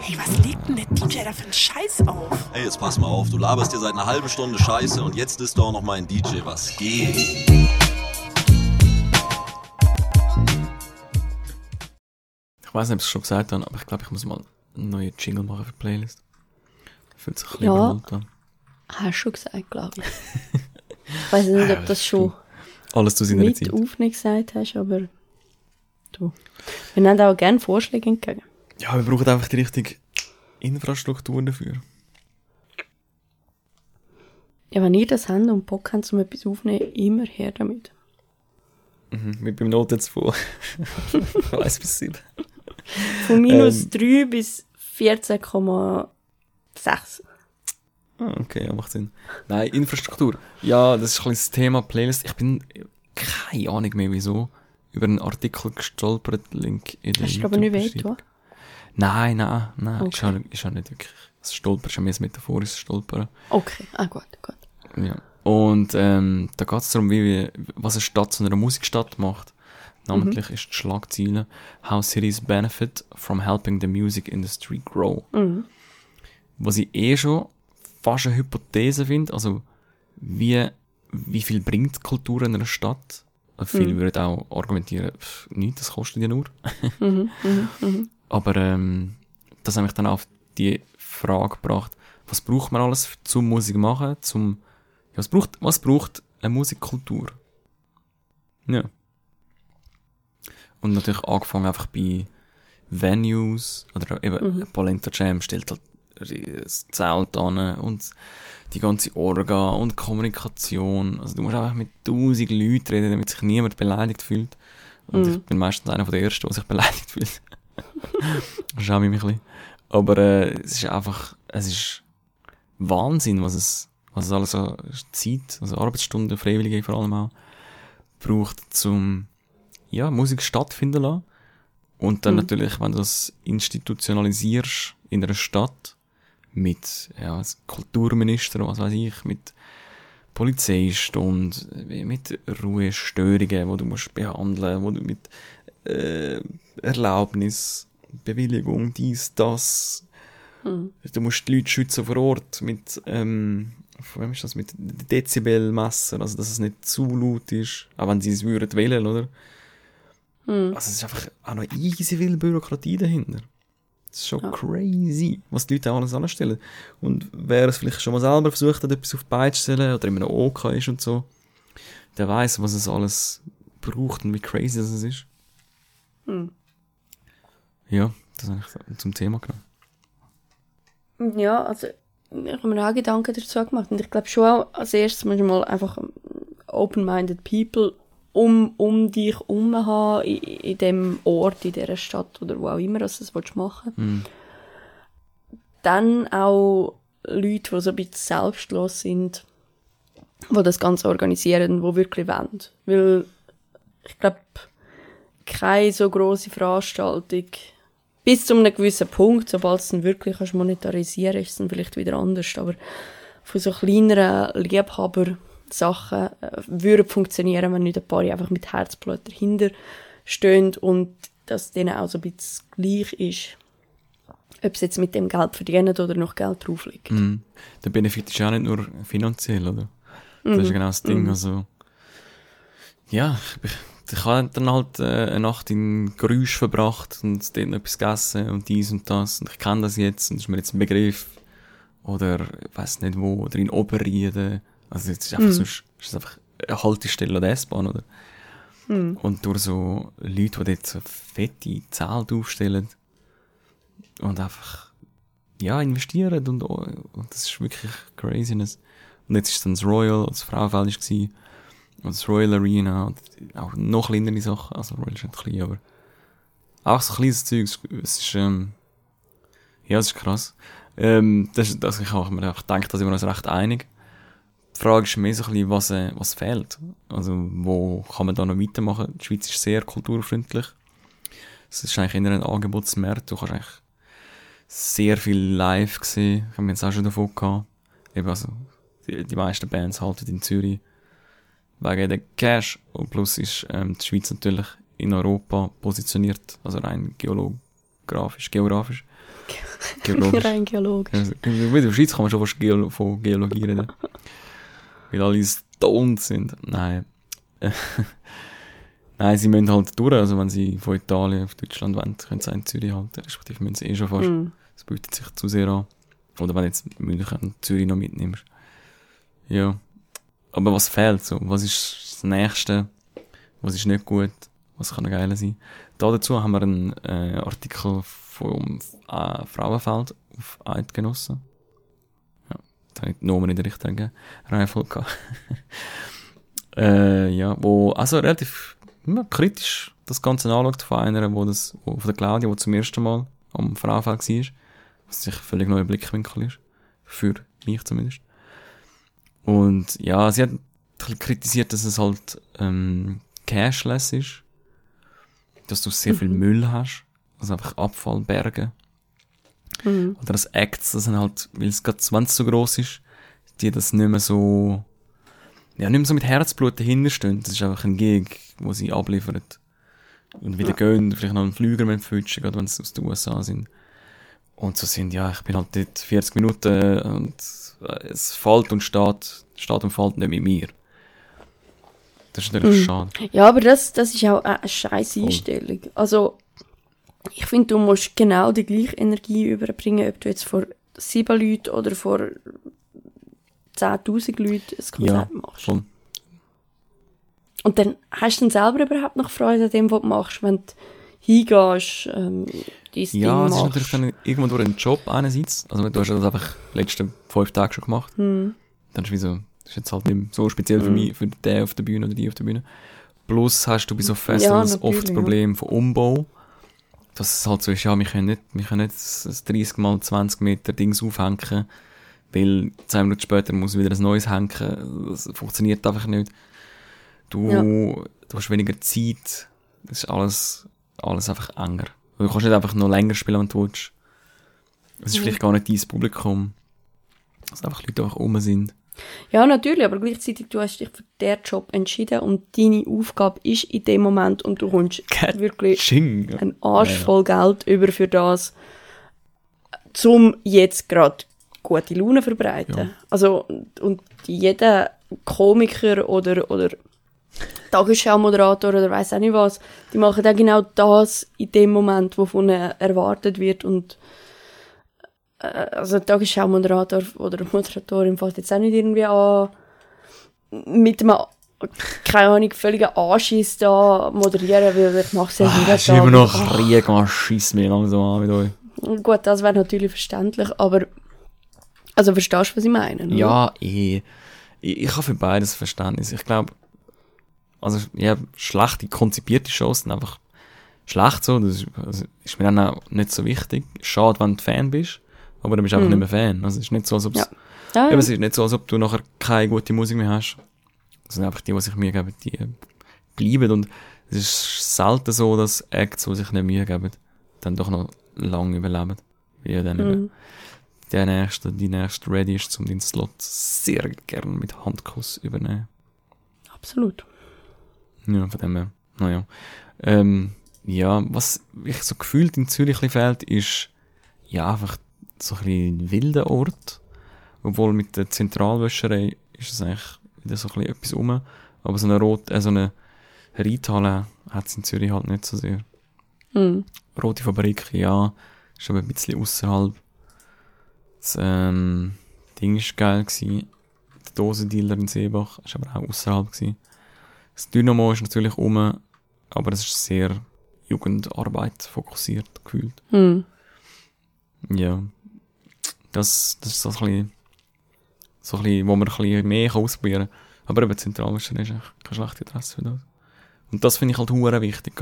Hey, was legt denn der DJ da für einen Scheiß auf? Ey, jetzt pass mal auf, du laberst dir seit einer halben Stunde Scheiße und jetzt ist doch noch mal ein DJ, was geht? Ich weiß nicht, ob ich es schon gesagt habe, aber ich glaube, ich muss mal einen neuen Jingle machen für die Playlist. Fühlt sich ein bisschen Ja. an. Hast du schon gesagt, glaube ich. Ich weiß nicht, ob das schon Alles zu seiner mit Zeit. aufnehmen gesagt hast, aber du. Wir nehmen auch gerne Vorschläge entgegen. Ja, wir brauchen einfach die richtige Infrastruktur dafür. Ja, wenn ihr das habt und Bock habt, um etwas aufzunehmen, immer her damit. Mhm. Mit beim Noten von 1 bis 7. Von minus Ähm. 3 bis 14,6. Ah, okay, ja, macht Sinn. Nein, Infrastruktur. Ja, das ist ein bisschen das Thema Playlist. Ich bin keine Ahnung mehr, wieso über einen Artikel gestolpert, Link in der Hast du aber nicht weh? Nein, nein, nein. Okay. Ist, auch, ist auch nicht wirklich. Das Stolpern ist ja mehr ein metaphorisches Stolpern. Okay, ah gut, gut. Ja. Und ähm, da geht es darum, wie, wir- was eine Stadt zu einer Musikstadt macht. Namentlich ist die Schlagzeile How Cities Benefit from Helping the Music Industry Grow. Mhm. Was ich eh schon fast eine Hypothese finde, also wie, wie viel bringt Kultur in einer Stadt? Viele würden auch argumentieren, pff, nichts, das kostet ja nur. Mhm, mhm, mhm. Aber ähm, das hat mich dann auf die Frage gebracht, was braucht man alles zum Musik machen, zum ja, was braucht was braucht eine Musikkultur? Ja. Und natürlich angefangen einfach bei Venues oder eben Polenta Jam stellt halt das Zelt an und die ganze Orga und Kommunikation. Also du musst einfach mit tausend Leuten reden, damit sich niemand beleidigt fühlt. Und ich bin meistens einer von der Ersten, der sich beleidigt fühlt. Schau mich ein bisschen. Aber äh, es ist einfach, es ist Wahnsinn, was es, was es alles an Zeit, also Arbeitsstunden, Freiwillige vor allem auch, braucht, zum ja, Musik stattfinden lassen. Und dann natürlich, wenn du das institutionalisierst in einer Stadt, mit, ja, Kulturminister, was weiß ich, mit Polizeistunde, mit Ruhestörungen, wo du musst behandeln, wo du mit äh, Erlaubnis, Bewilligung, dies, das. Du musst die Leute schützen vor Ort mit, ähm, von wem ist das, mit Dezibelmesser, also dass es nicht zu laut ist, auch wenn sie es würden wählen, oder? Also es ist einfach auch noch easy viel Bürokratie dahinter. Das ist schon crazy, was die Leute auch alles anstellen. Und wer es vielleicht schon mal selber versucht hat, etwas auf die Beine zu stellen oder in einem OK ist und so, der weiß, was es alles braucht und wie crazy das ist. Ja, das habe ich zum Thema genommen. Ja, also ich habe mir auch Gedanken dazu gemacht und ich glaube schon auch, als erstes musst du mal einfach open-minded people um, um dich herum haben, in, in dem Ort, in dieser Stadt oder wo auch immer, dass du das willst machen Mhm. Dann auch Leute, die so ein bisschen selbstlos sind, die das Ganze organisieren, die wirklich wollen. Weil ich glaube, keine so grosse Veranstaltung bis zu einem gewissen Punkt, sobald es dann wirklich kannst monetarisieren kannst, ist es dann vielleicht wieder anders. Aber von so kleineren Liebhaber-Sachen äh, würde funktionieren, wenn nicht ein paar einfach mit Herzblut dahinter stehen und dass denen auch so ein bisschen gleich ist, ob sie jetzt mit dem Geld verdienen oder noch Geld drauflegen. Mhm. Der Benefit ist ja auch nicht nur finanziell, oder? Das ist ja genau das Ding, also... Ja, ich, ich habe dann halt äh, eine Nacht in Geräusch verbracht und dort noch etwas gegessen und dies und das und ich kenne das jetzt und das ist mir jetzt ein Begriff. Oder, ich weiss nicht wo, oder in Oberrieden. Also jetzt ist einfach sonst, ist es einfach eine Haltestelle an der S-Bahn, oder? Und durch so Leute, die dort so fette Zelte aufstellen und einfach, ja, investieren und, und das ist wirklich craziness. Und jetzt ist dann das Royal, das Frauenfeld ist gewesen, und das Royal Arena und auch noch kleinere Sachen, also Royal ist nicht klein, aber auch so kleines Zeug, es ist, ähm, ja, es ist krass. Ähm, das, das, ich habe mir einfach gedacht, da sind wir uns recht einig. Die Frage ist mehr so ein bisschen, was, äh, was fehlt. Also, wo kann man da noch weitermachen? Die Schweiz ist sehr kulturfreundlich. Es ist eigentlich eher ein Angebotsmarkt. Du kannst eigentlich sehr viel live sehen. Ich habe jetzt auch schon davon gehabt. Eben also, die, die meisten Bands halten in Zürich wegen der Cash. Und plus ist ähm, die Schweiz natürlich in Europa positioniert, also rein geografisch, geografisch. Geologisch. Rein Geologe. Also, in der Schweiz kann man schon fast Geolo von Geologie reden. Weil alle stoned sind. Nein. Nein, sie müssen halt durch. Also wenn sie von Italien auf Deutschland wollen, können sie in Zürich halten. Respektive müssen sie eh schon fast. Das bietet sich zu sehr an. Oder wenn du jetzt München und Zürich noch mitnimmst. Ja. Aber was fehlt so? Was ist das Nächste? Was ist nicht gut? Was kann noch geiler sein? Da dazu haben wir einen äh, Artikel vom äh, Frauenfeld auf Eidgenossen. Da habe ich die Namen in der richtigen Reihenfolge gehabt. äh, ja, wo also relativ ja, kritisch das Ganze anschaut von einer, wo das, wo, von der Claudia, die zum ersten Mal am Frauenfeld war. Was sich völlig neuer Blickwinkel ist. Für mich zumindest. Und ja, sie hat ein bisschen kritisiert, dass es halt ähm, cashless ist. Dass du sehr viel Müll hast. Also einfach Abfallberge. Mhm. Oder das Acts, das sind halt, weil es gerade 20 so gross ist, die das nicht mehr so, ja, nicht mehr so mit Herzblut dahinter stehen. Das ist einfach ein Gig, wo sie abliefern. Und wieder gehen, vielleicht noch einen Flüger mit Futschen, gerade wenn sie aus den USA sind. Und so sind, ja, ich bin halt dort 40 Minuten und äh, es fällt und steht, steht und fällt nicht mit mir. Das ist natürlich schade. Ja, aber das, das ist auch eine scheiß Einstellung. Also, ich finde, du musst genau die gleiche Energie überbringen, ob du jetzt vor sieben Leuten oder vor 10.000 Leuten ein Konzert machst. voll. Und dann hast du dann selber überhaupt noch Freude an dem, was du machst, wenn du hingehst, ähm, dein Ja, es Ding ist machst. natürlich dann irgendwo durch einen Job einerseits. Also du hast das einfach die letzten fünf Tage schon gemacht. Hm. Dann ist wie so, das ist jetzt halt nicht so speziell für mich, für den auf der Bühne oder die auf der Bühne. Plus hast du bei so Festivals natürlich, oft das ja. Problem von Umbau. Dass es halt so ist, ja, wir können nicht, wir können nicht das 30 mal 20 Meter Dings aufhängen, weil zwei Minuten später muss wieder ein neues hängen. Das funktioniert einfach nicht. Du, Ja. du hast weniger Zeit. Das ist alles, alles einfach enger. Du kannst nicht einfach noch länger spielen, wenn du willst. Es ist vielleicht gar nicht dein Publikum. Dass einfach Leute einfach rum sind. Ja, natürlich, aber gleichzeitig, du hast dich für den Job entschieden und deine Aufgabe ist in dem Moment und du kommst wirklich Ching. einen Arsch voll Geld über für das, zum jetzt gerade gute Laune verbreiten. Ja. Also, und jeder Komiker oder, oder Tagesschau-Moderator oder weiß auch nicht was, die machen dann genau das in dem Moment, wo von ihnen erwartet wird und also Tagesschau-Moderator oder Moderatorin fällt jetzt auch nicht irgendwie an mit einem keine Ahnung, völliger Anschiss da moderieren, weil ich mache es ja Ah, jeden es ist immer noch Krieg, man schießt mir langsam an mit euch. Gut, das wäre natürlich verständlich, aber also verstehst du, was ich meine? oder? Ja, eh. Ich, ich habe für beides Verständnis. Ich glaube, also, ja, schlechte, konzipierte Shows sind einfach schlecht so. Das ist, also, ist mir dann auch nicht so wichtig. Schade, wenn du Fan bist, aber dann bist du einfach nicht mehr Fan. Also, es ist nicht so, als ob Ja. Ja, Eben, es ist nicht so, als ob du nachher keine gute Musik mehr hast. Es sind einfach die, die sich Mühe geben, die bleiben. Und es ist selten so, dass Acts, die sich nicht Mühe geben, dann doch noch lange überleben. Weil ja dann eben der nächste, die nächste ready ist, um den Slot sehr gern mit Handkuss übernehmen. Absolut. Ja, von dem her, naja. Ähm, ja, was ich so gefühlt in Zürich fehlt, ist, ja, einfach so ein bisschen ein wilder Ort. Obwohl mit der Zentralwäscherei ist es eigentlich wieder so ein bisschen etwas rum. Aber so eine rot, äh, so eine Reithalle hat es in Zürich halt nicht so sehr. Mhm. Rote Fabrik, ja, ist aber ein bisschen außerhalb. Das, ähm, Ding ist geil gewesen. Der Dosendealer in Seebach ist aber auch außerhalb gewesen. Das Dynamo ist natürlich um, aber es ist sehr Jugendarbeit fokussiert gefühlt. Mhm. Ja. Das, das ist so ein bisschen, so ein bisschen, wo man ein bisschen mehr ausprobieren kann. Aber eben Zentralwäscherei ist eigentlich keine schlechte Adresse für das. Und das finde ich halt hure wichtig.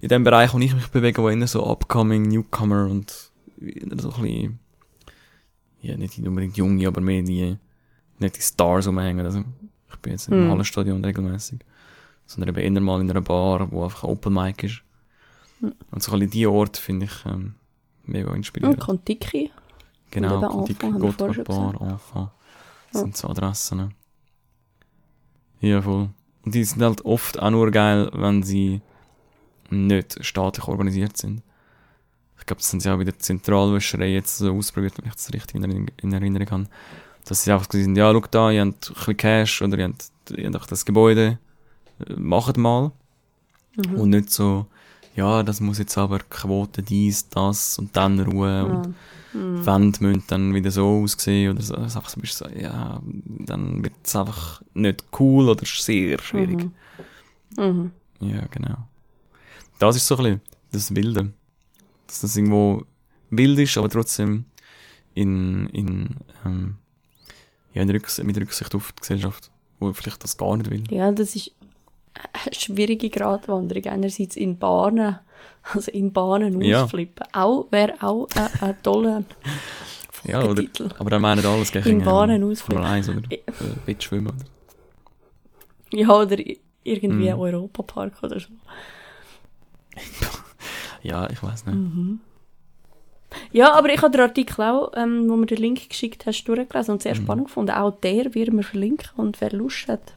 In dem Bereich, wo ich mich bewege, wo eher so upcoming, Newcomer und so ein bisschen, ja, nicht unbedingt junge, aber mehr die, nicht die Stars rumhängen. Also, ich bin jetzt im Mhm. Hallenstadion regelmäßig, sondern eben eher mal in einer Bar, wo einfach Open Mic ist. Und so ein bisschen die Orte finde ich, ähm, mega inspirierend. Und Kontiki. Genau, eben Kontik, Enfant, haben wir vorher Gotthard schon Bar, Enfant. Das sind so Adressen. Ja, voll. Und die sind halt oft auch nur geil, wenn sie nicht staatlich organisiert sind. Ich glaube, das sind sie auch bei der Zentralwäscherei jetzt so ausprobiert, wenn ich das richtig in, Erinnerung- in Erinnerung habe. Dass sie einfach gesagt haben, ja, schau da, ihr habt ein bisschen Cash oder ihr habt, ihr habt einfach das Gebäude, äh, macht mal. Und nicht so, ja, das muss jetzt aber Quote dies, das und dann Ruhe und Wände müssen dann wieder so aussehen oder so. Also einfach so, so, ja, dann wird es einfach nicht cool oder sehr schwierig. Mhm. Ja, genau. Das ist so ein bisschen das Wilde. Dass das irgendwo wild ist, aber trotzdem in, in, ähm, ja, in Rücks mit Rücksicht auf die Gesellschaft, wo vielleicht das gar nicht will. Ja, das ist eine schwierige Gratwanderung. Einerseits in Bahnen, also in Bahnen Ja. ausflippen. Auch, wäre auch ein, ein toller Ja, oder, Titel. aber dann meinen alle, es geht In Bahnen ausflippen. Formel 1 oder Ja. äh, Bettschwimmen. Oder. Ja, oder irgendwie ein Europapark oder so. Ja, ich weiß nicht. Mhm. Ja, aber ich habe den Artikel auch, ähm, wo mir den Link geschickt hast, durchgelesen und sehr Mhm. spannend gefunden. Auch der wird mir verlinken und wer Lust hat,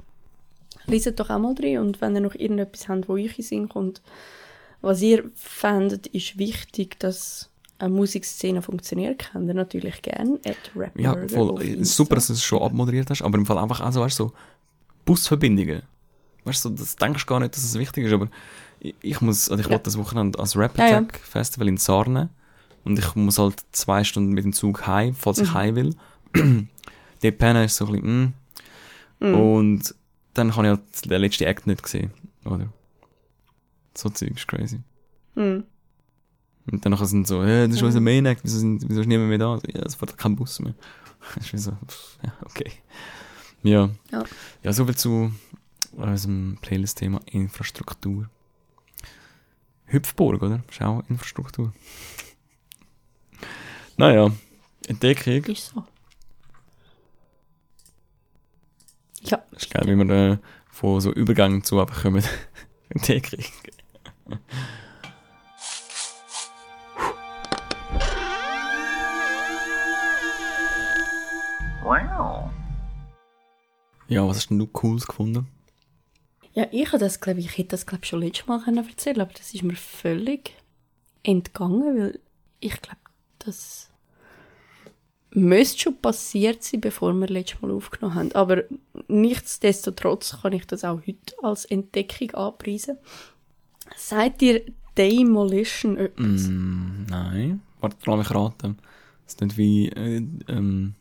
liest doch auch mal drin und wenn ihr noch irgendetwas habt, wo euch in Sinn kommt, was ihr fändet, ist wichtig, dass eine Musikszene funktioniert, könnt ihr natürlich gerne at Ja, Rapburger voll. äh. Super, dass du es schon abmoderiert hast, aber im Fall einfach auch so, weißt du, so Busverbindungen. Weißt du, das denkst du gar nicht, dass es wichtig ist, aber ich, muss, also ich Ja. wollte das Wochenende als Rap Ja, ja. Attack Festival in Sarne und ich muss halt zwei Stunden mit dem Zug heim, falls Mhm. ich heim will. Der Penner ist so ein bisschen, mm. Mhm. Und dann habe ich halt den letzten Act nicht gesehen, oder? So Zeug ist crazy. Mhm. Und dann sind so, hey, das ist unser Main Act, wieso, sind, wieso ist niemand mehr da? Ja, es fährt kein Bus mehr. Das ist wie so, ja, okay. Ja. Ja. Ja, soviel zu unserem Playlist-Thema Infrastruktur. Hüpfburg, oder? Ist auch Infrastruktur. naja, Entdeckung. Ist so. äh, wie wir äh, von so Übergang zu einfach kommen. Den kriegen. Wow. Ja, was hast denn du Cooles gefunden? Ja, ich, das, glaub, ich hätte das glaub, schon letztes Mal können erzählen aber das ist mir völlig entgangen, weil ich glaube, das müsste schon passiert sein, bevor wir letztes Mal aufgenommen haben. Aber nichtsdestotrotz kann ich das auch heute als Entdeckung anpreisen. Seid ihr Demolition etwas? Mm, nein. Warte, lass mich raten. Das ist nicht wie äh, ähm,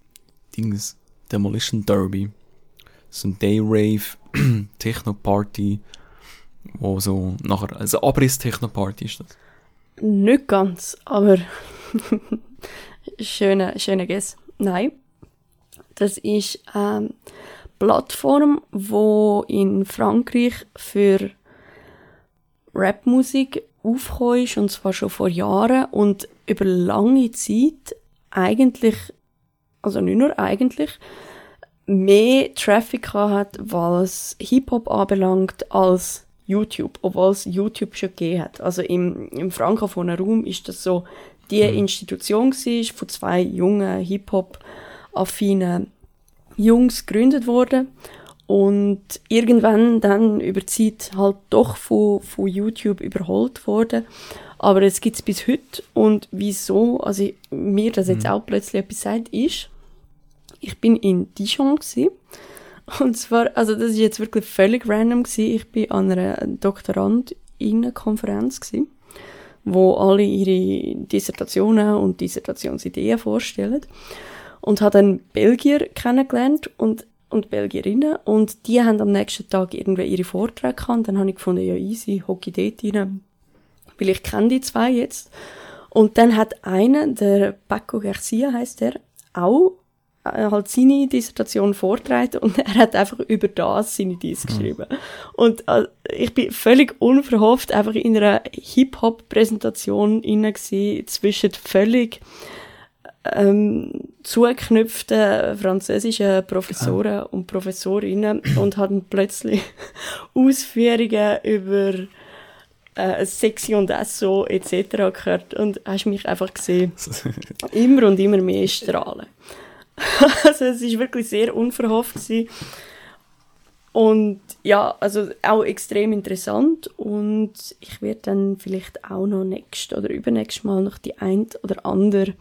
Dings Demolition Derby. Ist ein Day-Rave Techno-Party, wo so nachher, also Abriss-Techno-Party ist das. Nicht ganz, aber schöner schöner Guess. Nein. Das ist eine Plattform, wo in Frankreich für Rapmusik aufgekommen ist, und zwar schon vor Jahren und über lange Zeit eigentlich, also nicht nur eigentlich, mehr Traffic hat, was Hip-Hop anbelangt, als YouTube, obwohl es YouTube schon gegeben hat. Also im, im frankophonen Raum ist das so die Institution war, von zwei jungen Hip-Hop-affinen Jungs gegründet worden und irgendwann dann über die Zeit halt doch von, von YouTube überholt worden. Aber es gibt es bis heute und wieso, also mir das jetzt auch plötzlich etwas sagt, ist, ich bin in Dijon gewesen. Und zwar, also das ist jetzt wirklich völlig random gewesen. Ich bin an einer Doktorandinnenkonferenz gewesen, wo alle ihre Dissertationen und Dissertationsideen vorstellen. Und habe dann Belgier kennengelernt und, und Belgierinnen. Und die haben am nächsten Tag irgendwie ihre Vorträge gehabt. Dann habe ich gefunden, ja easy, Hockey dort rein. Weil ich kenne die zwei jetzt. Und dann hat einer, der Paco Garcia heißt er, auch halt seine Dissertation vortragen und er hat einfach über das seine Diss geschrieben. Und äh, ich bin völlig unverhofft einfach in einer Hip-Hop-Präsentation inne zwischen völlig ähm, zugeknüpften französischen Professoren und Professorinnen und hatten plötzlich Ausführungen über äh, Sexy und Esso etc. gehört und hast mich einfach gesehen, immer und immer mehr strahlen. also es ist wirklich sehr unverhofft gewesen. Und ja, also auch extrem interessant und ich werde dann vielleicht auch noch nächstes oder übernächstes Mal noch die ein oder andere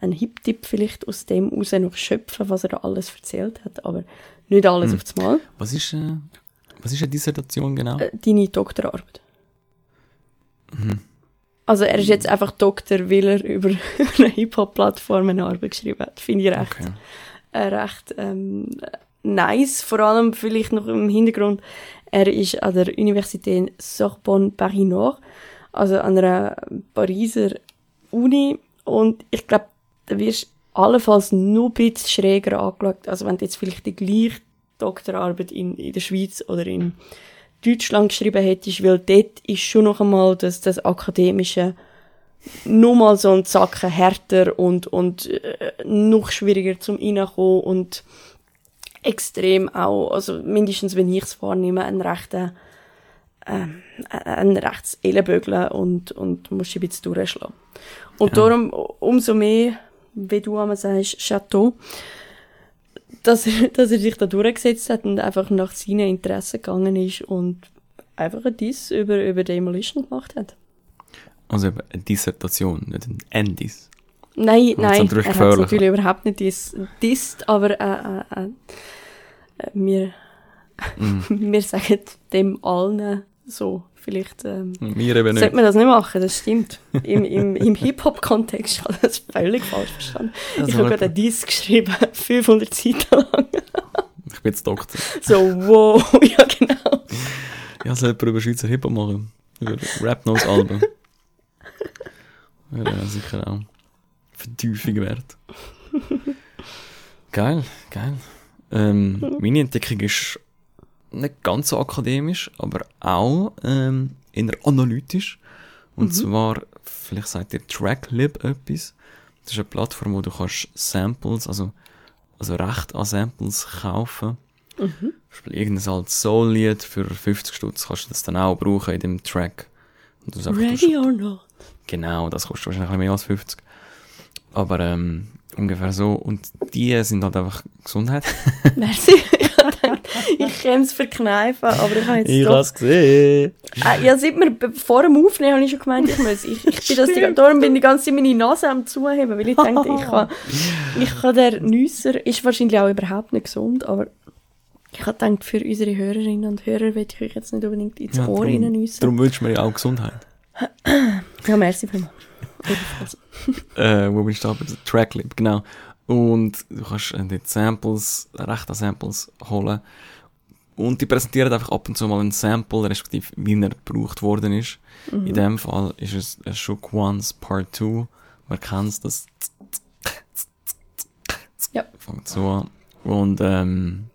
einen Hip-Tipp vielleicht aus dem raus noch schöpfen, was er da alles erzählt hat, aber nicht alles Hm. auf das Mal. Was ist, äh, was ist eine Dissertation genau? Äh, deine Doktorarbeit. Mhm. Also er ist jetzt einfach Doktor, weil er über eine Hip-Hop-Plattform eine Arbeit geschrieben hat. Finde ich recht, Okay. äh, recht ähm, nice. Vor allem vielleicht noch im Hintergrund, er ist an der Universität Sorbonne Paris Nord, also an einer Pariser Uni und ich glaube, da wirst du allenfalls nur ein bisschen schräger angeschaut, also wenn du jetzt vielleicht die gleiche Doktorarbeit in, in der Schweiz oder in Deutschland geschrieben hättest, weil dort ist schon noch einmal das, das Akademische nur mal so ein Zacken härter und, und äh, noch schwieriger zum Reinkommen und extrem auch, also mindestens wenn ich es wahrnehme, ein rechter ähm, ein rechtes Ellenbögeln und, und musst dich ein bisschen durchschlagen. Und darum umso mehr, wie du einmal sagst, Chateau, dass er, dass er sich da durchgesetzt hat und einfach nach seinen Interessen gegangen ist und einfach ein Diss über, über Demolition gemacht hat. Also eine Dissertation, nicht ein Endis. Nein, Und nein, er hat gefährlich. natürlich überhaupt nicht diss, disst, aber äh, äh, äh, wir, Mhm. wir sagen dem allen so. Vielleicht ähm, Wir eben sollte man das nicht machen, das stimmt. Im, im, im Hip-Hop-Kontext habe ich das völlig falsch verstanden. Das ich habe gerade einen Diss geschrieben, 500 Seiten lang. Ich bin jetzt Doktor. So, wow, ja genau. Ja, soll jemand über Schweizer Hip-Hop machen? Über Rap-Nose-Alben. Ja sicher auch Vertiefung wert. geil, geil. Ähm, meine Entdeckung ist nicht ganz so akademisch, aber auch ähm, eher analytisch. Und zwar, vielleicht sagt ihr Tracklib etwas. Das ist eine Plattform, wo du kannst Samples, also, also Recht an Samples kaufen. Zum Beispiel irgendein altes Soul-Lied für 50 Stutz kannst du das dann auch brauchen in dem Track. Und du sagst, du Ready or not? Genau, das kostet wahrscheinlich mehr als 50. Aber ähm, Ungefähr so. Und die sind halt einfach Gesundheit. Merci. Ich ich kann es verkneifen, aber ich habe jetzt doch... hab's gesehen. Äh, ja, seit mir, be- vor dem Aufnehmen habe ich schon gemeint, ich muss. Ich, ich bin das, die, darum bin ich die ganze Zeit meine Nase am Zuheben, weil ich denke, ich kann, ich kann der Nüsser, ist wahrscheinlich auch überhaupt nicht gesund, aber ich habe gedacht, für unsere Hörerinnen und Hörer will ich euch jetzt nicht unbedingt ins Ohr rein nüssen. darum wünscht man ja auch Gesundheit. Ja, merci vielmals. Äh, wo bin ich da? Bei der Tracklib, genau. Und du kannst äh, dort Samples, rechte Samples holen. Und die präsentieren einfach ab und zu mal ein Sample, respektive wie er gebraucht worden ist. In dem Fall ist es ein Shook Ones Part 2. Man kennt das. Ja. Fängt so an. Und, ähm,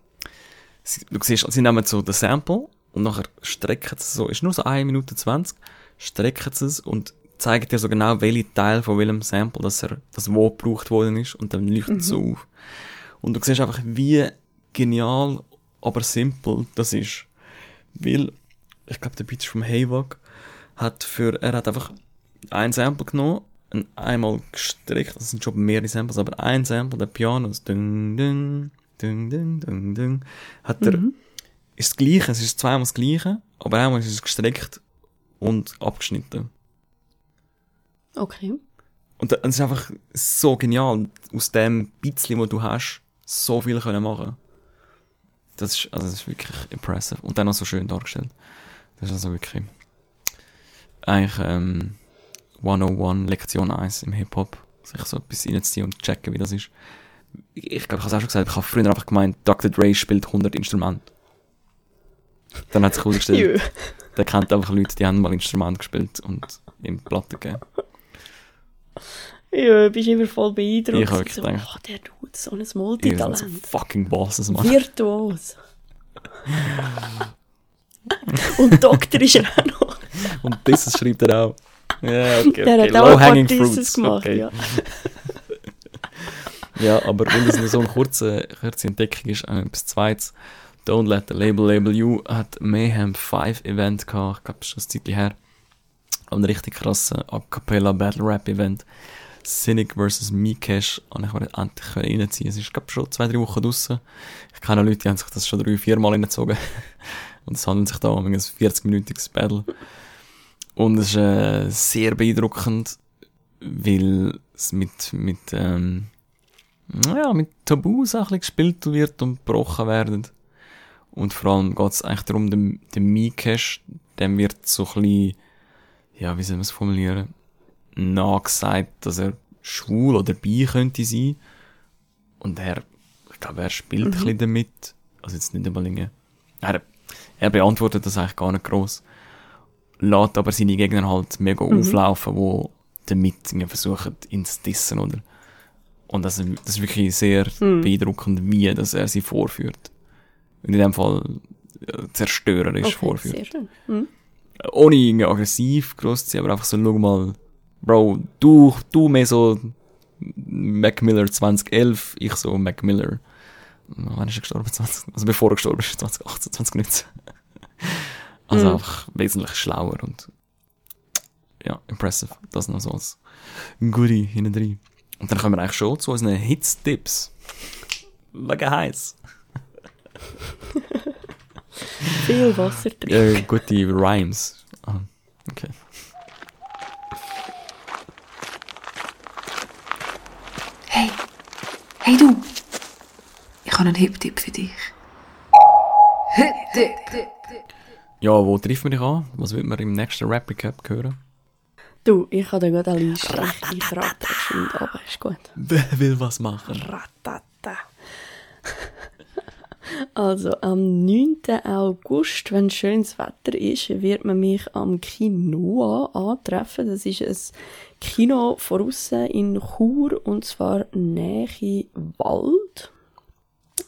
sie, du siehst, sie nehmen so das Sample und nachher strecken sie es so, ist nur so 1 Minute 20, strecken sie es und zeigen dir so genau, welche Teil von welchem Sample, das er, das wo gebraucht worden ist und dann leuchtet es so auf. Und du siehst einfach, wie genial, aber simpel das ist. Weil, ich glaube, der Beat vom Haywag, hat für, er hat einfach ein Sample genommen, und einmal gestreckt, das sind schon mehrere Samples, aber ein Sample, der Piano, das ding, ding, ding, ding, ding, ding, hat er, ist das Gleiche, es ist zweimal das Gleiche, aber einmal ist es gestreckt und abgeschnitten. Okay. Und es ist einfach so genial, aus dem bisschen, was du hast, so viel können machen. Das ist, also das ist wirklich impressive. Und dann noch so schön dargestellt. Das ist also wirklich, eigentlich, ähm, 101, Lektion 1 im Hip-Hop. Sich so etwas reinzuziehen und checken, wie das ist. Ich, glaube, ich habe es auch schon gesagt, ich habe früher einfach gemeint, Dr. Dre spielt 100 Instrumente. Dann hat sich herausgestellt, der kennt einfach Leute, die haben mal Instrumente gespielt und ihm Platten gegeben. Ja, bist immer voll beeindruckt. Ich hab wirklich so, gedacht- oh, der Dude, so ein sind so Multitalent. fucking Bosses, Mann. Virtuos. Und Doktor ist er auch noch. Und dieses schreibt er auch. Ja, okay, Der okay. hat auch ein paar fruits. gemacht, okay. ja. Ja, aber weil das nur so eine kurze, kurze Entdeckung ist, äh, etwas Zweites. Don't Let the Label Label You hat Mayhem 5 Event gehabt. Ich glaube, das ist schon ein Zeitchen her. Ein richtig krasses A Cappella Battle Rap Event. Cynic vs. Mikesh. Und ich wollte endlich reinziehen. Es ist, glaube schon zwei, drei Wochen draussen. Ich kenne Leute, die haben sich das schon drei, vier Mal reingezogen. Und es handelt sich da um ein 40-minütiges Battle. Und es ist äh, sehr beeindruckend, weil es mit, mit, ähm, ja, mit Tabus ein bisschen gespielt wird und gebrochen werden. Und vor allem geht es eigentlich darum, dem, dem Mikesh, dem wird so ein bisschen, ja, wie soll man es formulieren, nachgesagt, dass er schwul oder bi könnte sein. Und er, ich glaube, er spielt ein bisschen damit. Also jetzt nicht einmal irgendwie, er, er beantwortet das eigentlich gar nicht gross. Lässt aber seine Gegner halt mega auflaufen, wo damit versuchen, ihn zu dissen, oder? Und das, ist- das ist wirklich sehr beeindruckend, wie dass er sie vorführt. Und in dem Fall äh, zerstörerisch Okay, vorführt. sehr schön. Mhm. Ohne irgendwie aggressiv groß zu sein, aber einfach so, schau mal, Bro, du, du mehr so Mac Miller 2011, ich so Mac Miller. Wann ist er gestorben? 20, also bevor er gestorben ist, 2018, 2019. Also Mhm. einfach wesentlich schlauer und ja, impressive. Das noch so als Goodie hinten drin. Und dann kommen wir eigentlich schon zu unseren Hits-Tipps. Wegen heiß. Viel Wasser trinken. Äh, gute Rhymes. Ah, okay. Hey, hey du! Ich habe einen Hip-Tipp für dich. Ja, wo trifft man dich an? Was wird man im nächsten Rap Recap hören? Du, ich habe da gerade eine Liste. Ich, schon aber ist gut. Wer will was machen? Ratata. Also, am 9. August, wenn schönes Wetter ist, wird man mich am Kino antreffen. Das ist ein Kino von aussen in Chur, und zwar Nähe Wald.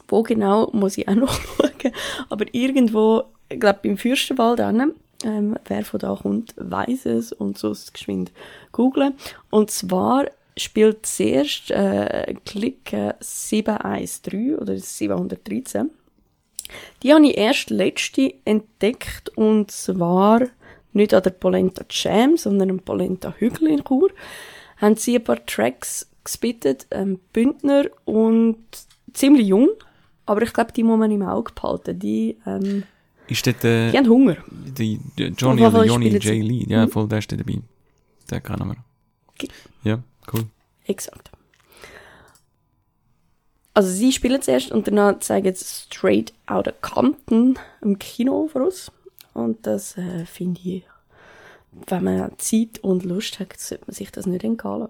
Wo genau, muss ich auch noch schauen. Aber irgendwo, ich glaube, beim Fürstenwald hinten. ähm, wer von da kommt, weiß es und sonst geschwind googlen. Und zwar spielt zuerst äh, Clique 713 oder 713. Die habe ich erst letzte entdeckt und zwar nicht an der Polenta Jam, sondern am Polenta Hügel in Chur. Haben sie ein paar Tracks gespittet, ähm, Bündner und ziemlich jung, aber ich glaube, die muss man im Auge behalten. Die, ähm, Ist dort äh, die haben Hunger. die, die Johnny oder Fall Johnny J. Lee? Ja, Mhm. voll, der steht dabei. Kennen wir. Okay. Ja, cool. Exakt. Also sie spielen zuerst und danach zeigen sie Straight Outta Compton im Kino für uns. Und das äh, finde ich, wenn man Zeit und Lust hat, sollte man sich das nicht entgehen.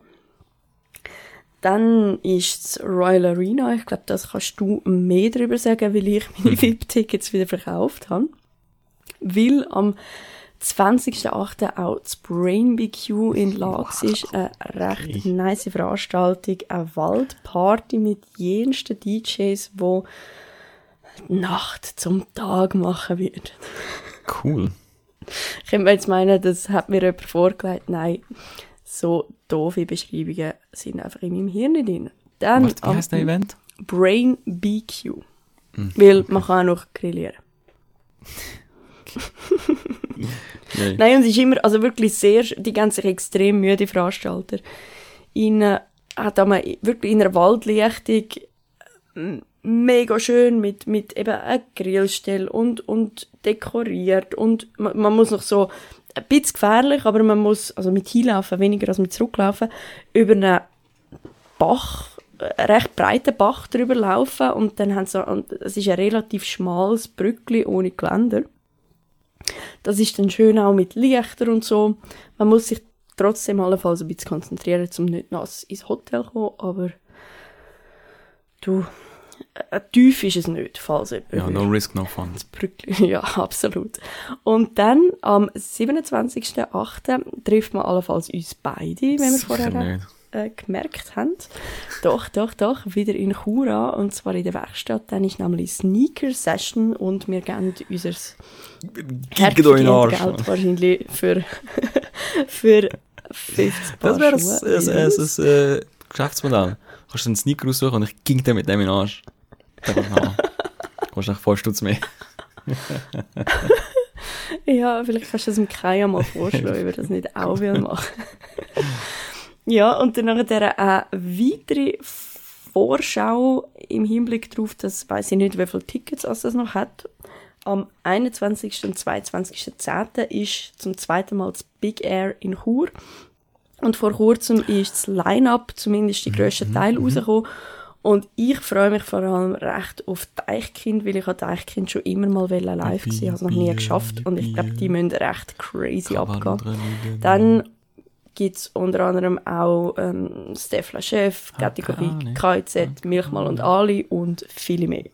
Dann ist das Royal Arena. Ich glaube, das kannst du mehr darüber sagen, weil ich meine VIP-Tickets wieder verkauft habe. Weil am 20.08. auch das Brain BQ in Lags ist. Eine recht nice Veranstaltung. Eine Waldparty mit jensten DJs, wo die Nacht zum Tag machen wird. Cool. Ich könnte jetzt meinen, das hat mir jemand vorgelegt. Nein, so doofe Beschreibungen sind einfach in meinem Hirn nicht drin. Dann Was, wie am heisst der Event? Brain BQ. Hm, Weil man kann auch noch grillieren. Yay. Nein, und es ist immer, also wirklich sehr, die sich extrem Mühe, die Veranstalter. In, äh, hat einmal wirklich in einer Waldlichtung mega schön mit, mit eben einer Grillstelle und, und dekoriert und man, man muss noch so, ein bisschen gefährlich, aber man muss, also mit hinlaufen, weniger als mit zurücklaufen, über einen Bach, einen recht breiten Bach drüber laufen und dann haben so, und es ist ein relativ schmales Brückli ohne Geländer. Das ist dann schön auch mit Lichter und so. Man muss sich trotzdem allenfalls ein bisschen konzentrieren, um nicht nass ins Hotel zu kommen, aber du, äh, tief ist es nicht, falls jemand Ja, no risk, no fun. Brückli. Ja, absolut. Und dann am 27.08. trifft man allenfalls uns beide, wenn wir vorher nicht. Äh, gemerkt haben. Doch, doch, doch, wieder in Chura und zwar in der Werkstatt. Dann ist nämlich Sneaker Session und wir geben unser. Geld wahrscheinlich für, für 50 Paar Das wäre ein, ein, ein, ein, Geschäftsmodell. Du kannst einen Sneaker raussuchen und ich ging dann mit dem in den Arsch. Da kannst du nach 5 Stutz mehr. Ja, vielleicht kannst du das dem Kaya mal vorschlagen, ob er das nicht auch will machen. ja, und dann nachher eine weitere Vorschau im Hinblick darauf, dass weiß ich nicht, wie viele Tickets es das noch hat. Am 21. und 22.10. ist zum zweiten Mal das Big Air in Chur. Und vor kurzem ist das Line-Up, zumindest die grössten Teil, rausgekommen. Und ich freue mich vor allem recht auf Deichkind, weil ich habe Deichkind schon immer mal live gesehen, habe es noch nie geschafft. Und ich glaube, die müssen recht crazy abgehen. Dann gibt es unter anderem auch ähm, Stefla Chef, Kategorie keine KZ, Milchmal und Ali und viele mehr.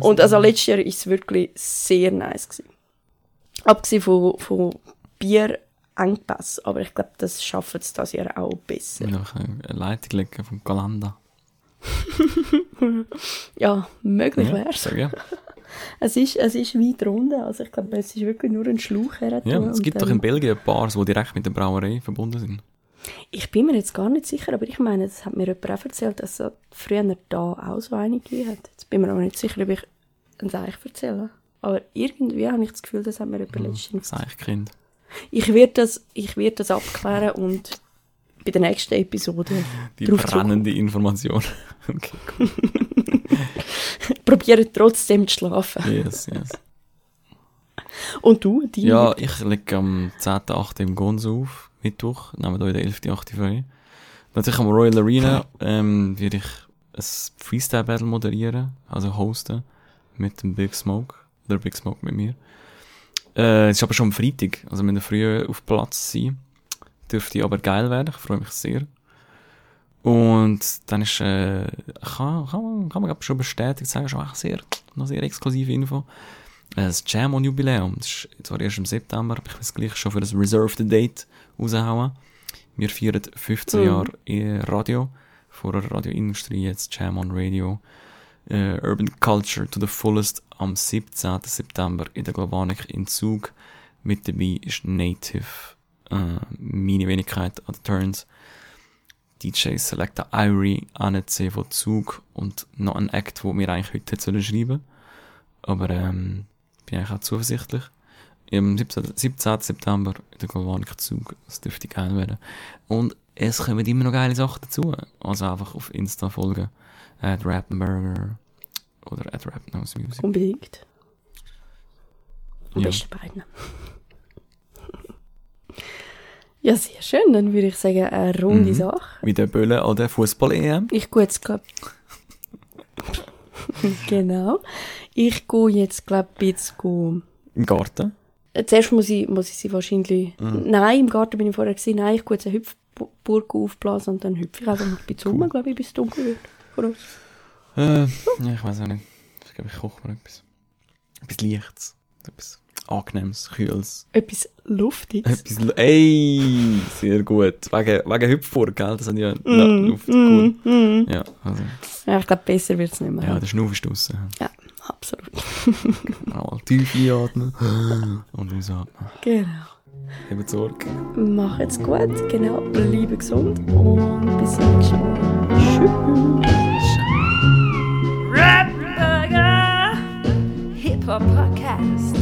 Und also letztes Jahr war es wirklich sehr nice. Gewesen. Abgesehen von, von Bierengpass, aber ich glaube, das schaffen sie das Jahr auch besser. Noch eine Leitung legen vom Kalender. Ja, möglich Ja, wär's. sag ja. Es ist, es ist weit runter, also ich glaube, es ist wirklich nur ein Schlauch her. ja, es gibt doch in Belgien Bars, die direkt mit der Brauerei verbunden sind. Ich bin mir jetzt gar nicht sicher, aber ich meine, das hat mir jemand auch erzählt, dass es früher da auch so eine gegeben hat. Jetzt bin mir aber nicht sicher, ob ich ein Eich erzähle. Aber irgendwie habe ich das Gefühl, das hat mir jemand letztens Das Eichkind. Ich werde das, ich werde das abklären und bei der nächsten Episode Die brennende Information. okay, cool. probieren trotzdem zu schlafen. Yes, yes. Und du, die? Ja, ich lege am 10.8. im Gonzo auf, Mittwoch, nehmen wir hier den 11.8. frei. Natürlich am Royal Arena ähm, werde ich ein Freestyle-Battle moderieren, also hosten, mit dem Big Smoke, oder Big Smoke mit mir. Äh, es ist aber schon am Freitag, also wir müssen früh auf Platz sein. Dürfte aber geil werden, ich freue mich sehr. Und dann ist, äh, kann, kann man, kann man schon bestätigt sagen, schon echt sehr, noch sehr exklusive Info. Äh, Das Jam on Jubiläum, das ist zwar erst im September, aber ich will gleich schon für das Reserved Date raushauen. Wir feiern 15 Mhm. Jahre Radio, vorher Radioindustrie, jetzt Jam on Radio. Äh, Urban Culture to the fullest am 17. September in der Globanic in Zug. Mit dabei ist Native, äh, meine Wenigkeit an den Turns. DJ Selecta Irie, ANC von Zug und noch ein Act, wo wir eigentlich heute hätten sollen schreiben Aber ähm, bin eigentlich auch zuversichtlich. Am 17. 17. September in der Galvanik Zug, das dürfte geil werden. Und es kommen immer noch geile Sachen dazu. Also einfach auf Insta folgen. At Rappenburger oder at Rapnose Music. Unbedingt. Am Ja. besten beiden. ja, sehr schön. Dann würde ich sagen, eine runde Mhm. Sache. Wie der Bölle an der Fußball-EM. Ich gehe jetzt, glaub... genau. Ich gehe jetzt, glaube ich, jetzt go... Im Garten. Äh, Zuerst muss ich, muss ich sie wahrscheinlich... Mhm. Nein, im Garten bin ich vorher gewesen. Nein, ich gehe jetzt eine Hüpfburg aufblasen und dann hüpfe ich einfach noch ein bisschen rum, glaube ich, bis es dunkel wird. Äh, ja, ich weiß auch nicht. Ich glaube, ich koche mir etwas. Etwas Leichtes. Etwas Angenehmes, Kühles. Etwas Luftiges. Etwas, Lu- ey, sehr gut. Wegen, wegen Hüpfburg, gell? Das hat ja Mm, Luft. Cool. mm, mm. Ja, also, Ja, ich glaube, besser wird es nicht mehr. ja, der Schnuff ist draussen. Ja, absolut. Mal tief einatmen und ausatmen. Genau. Eben Sorge. Macht's gut, genau. Bleibe gesund und bis zum nächsten Mal. Tschüss. Rap Burger Hip Hop Podcast.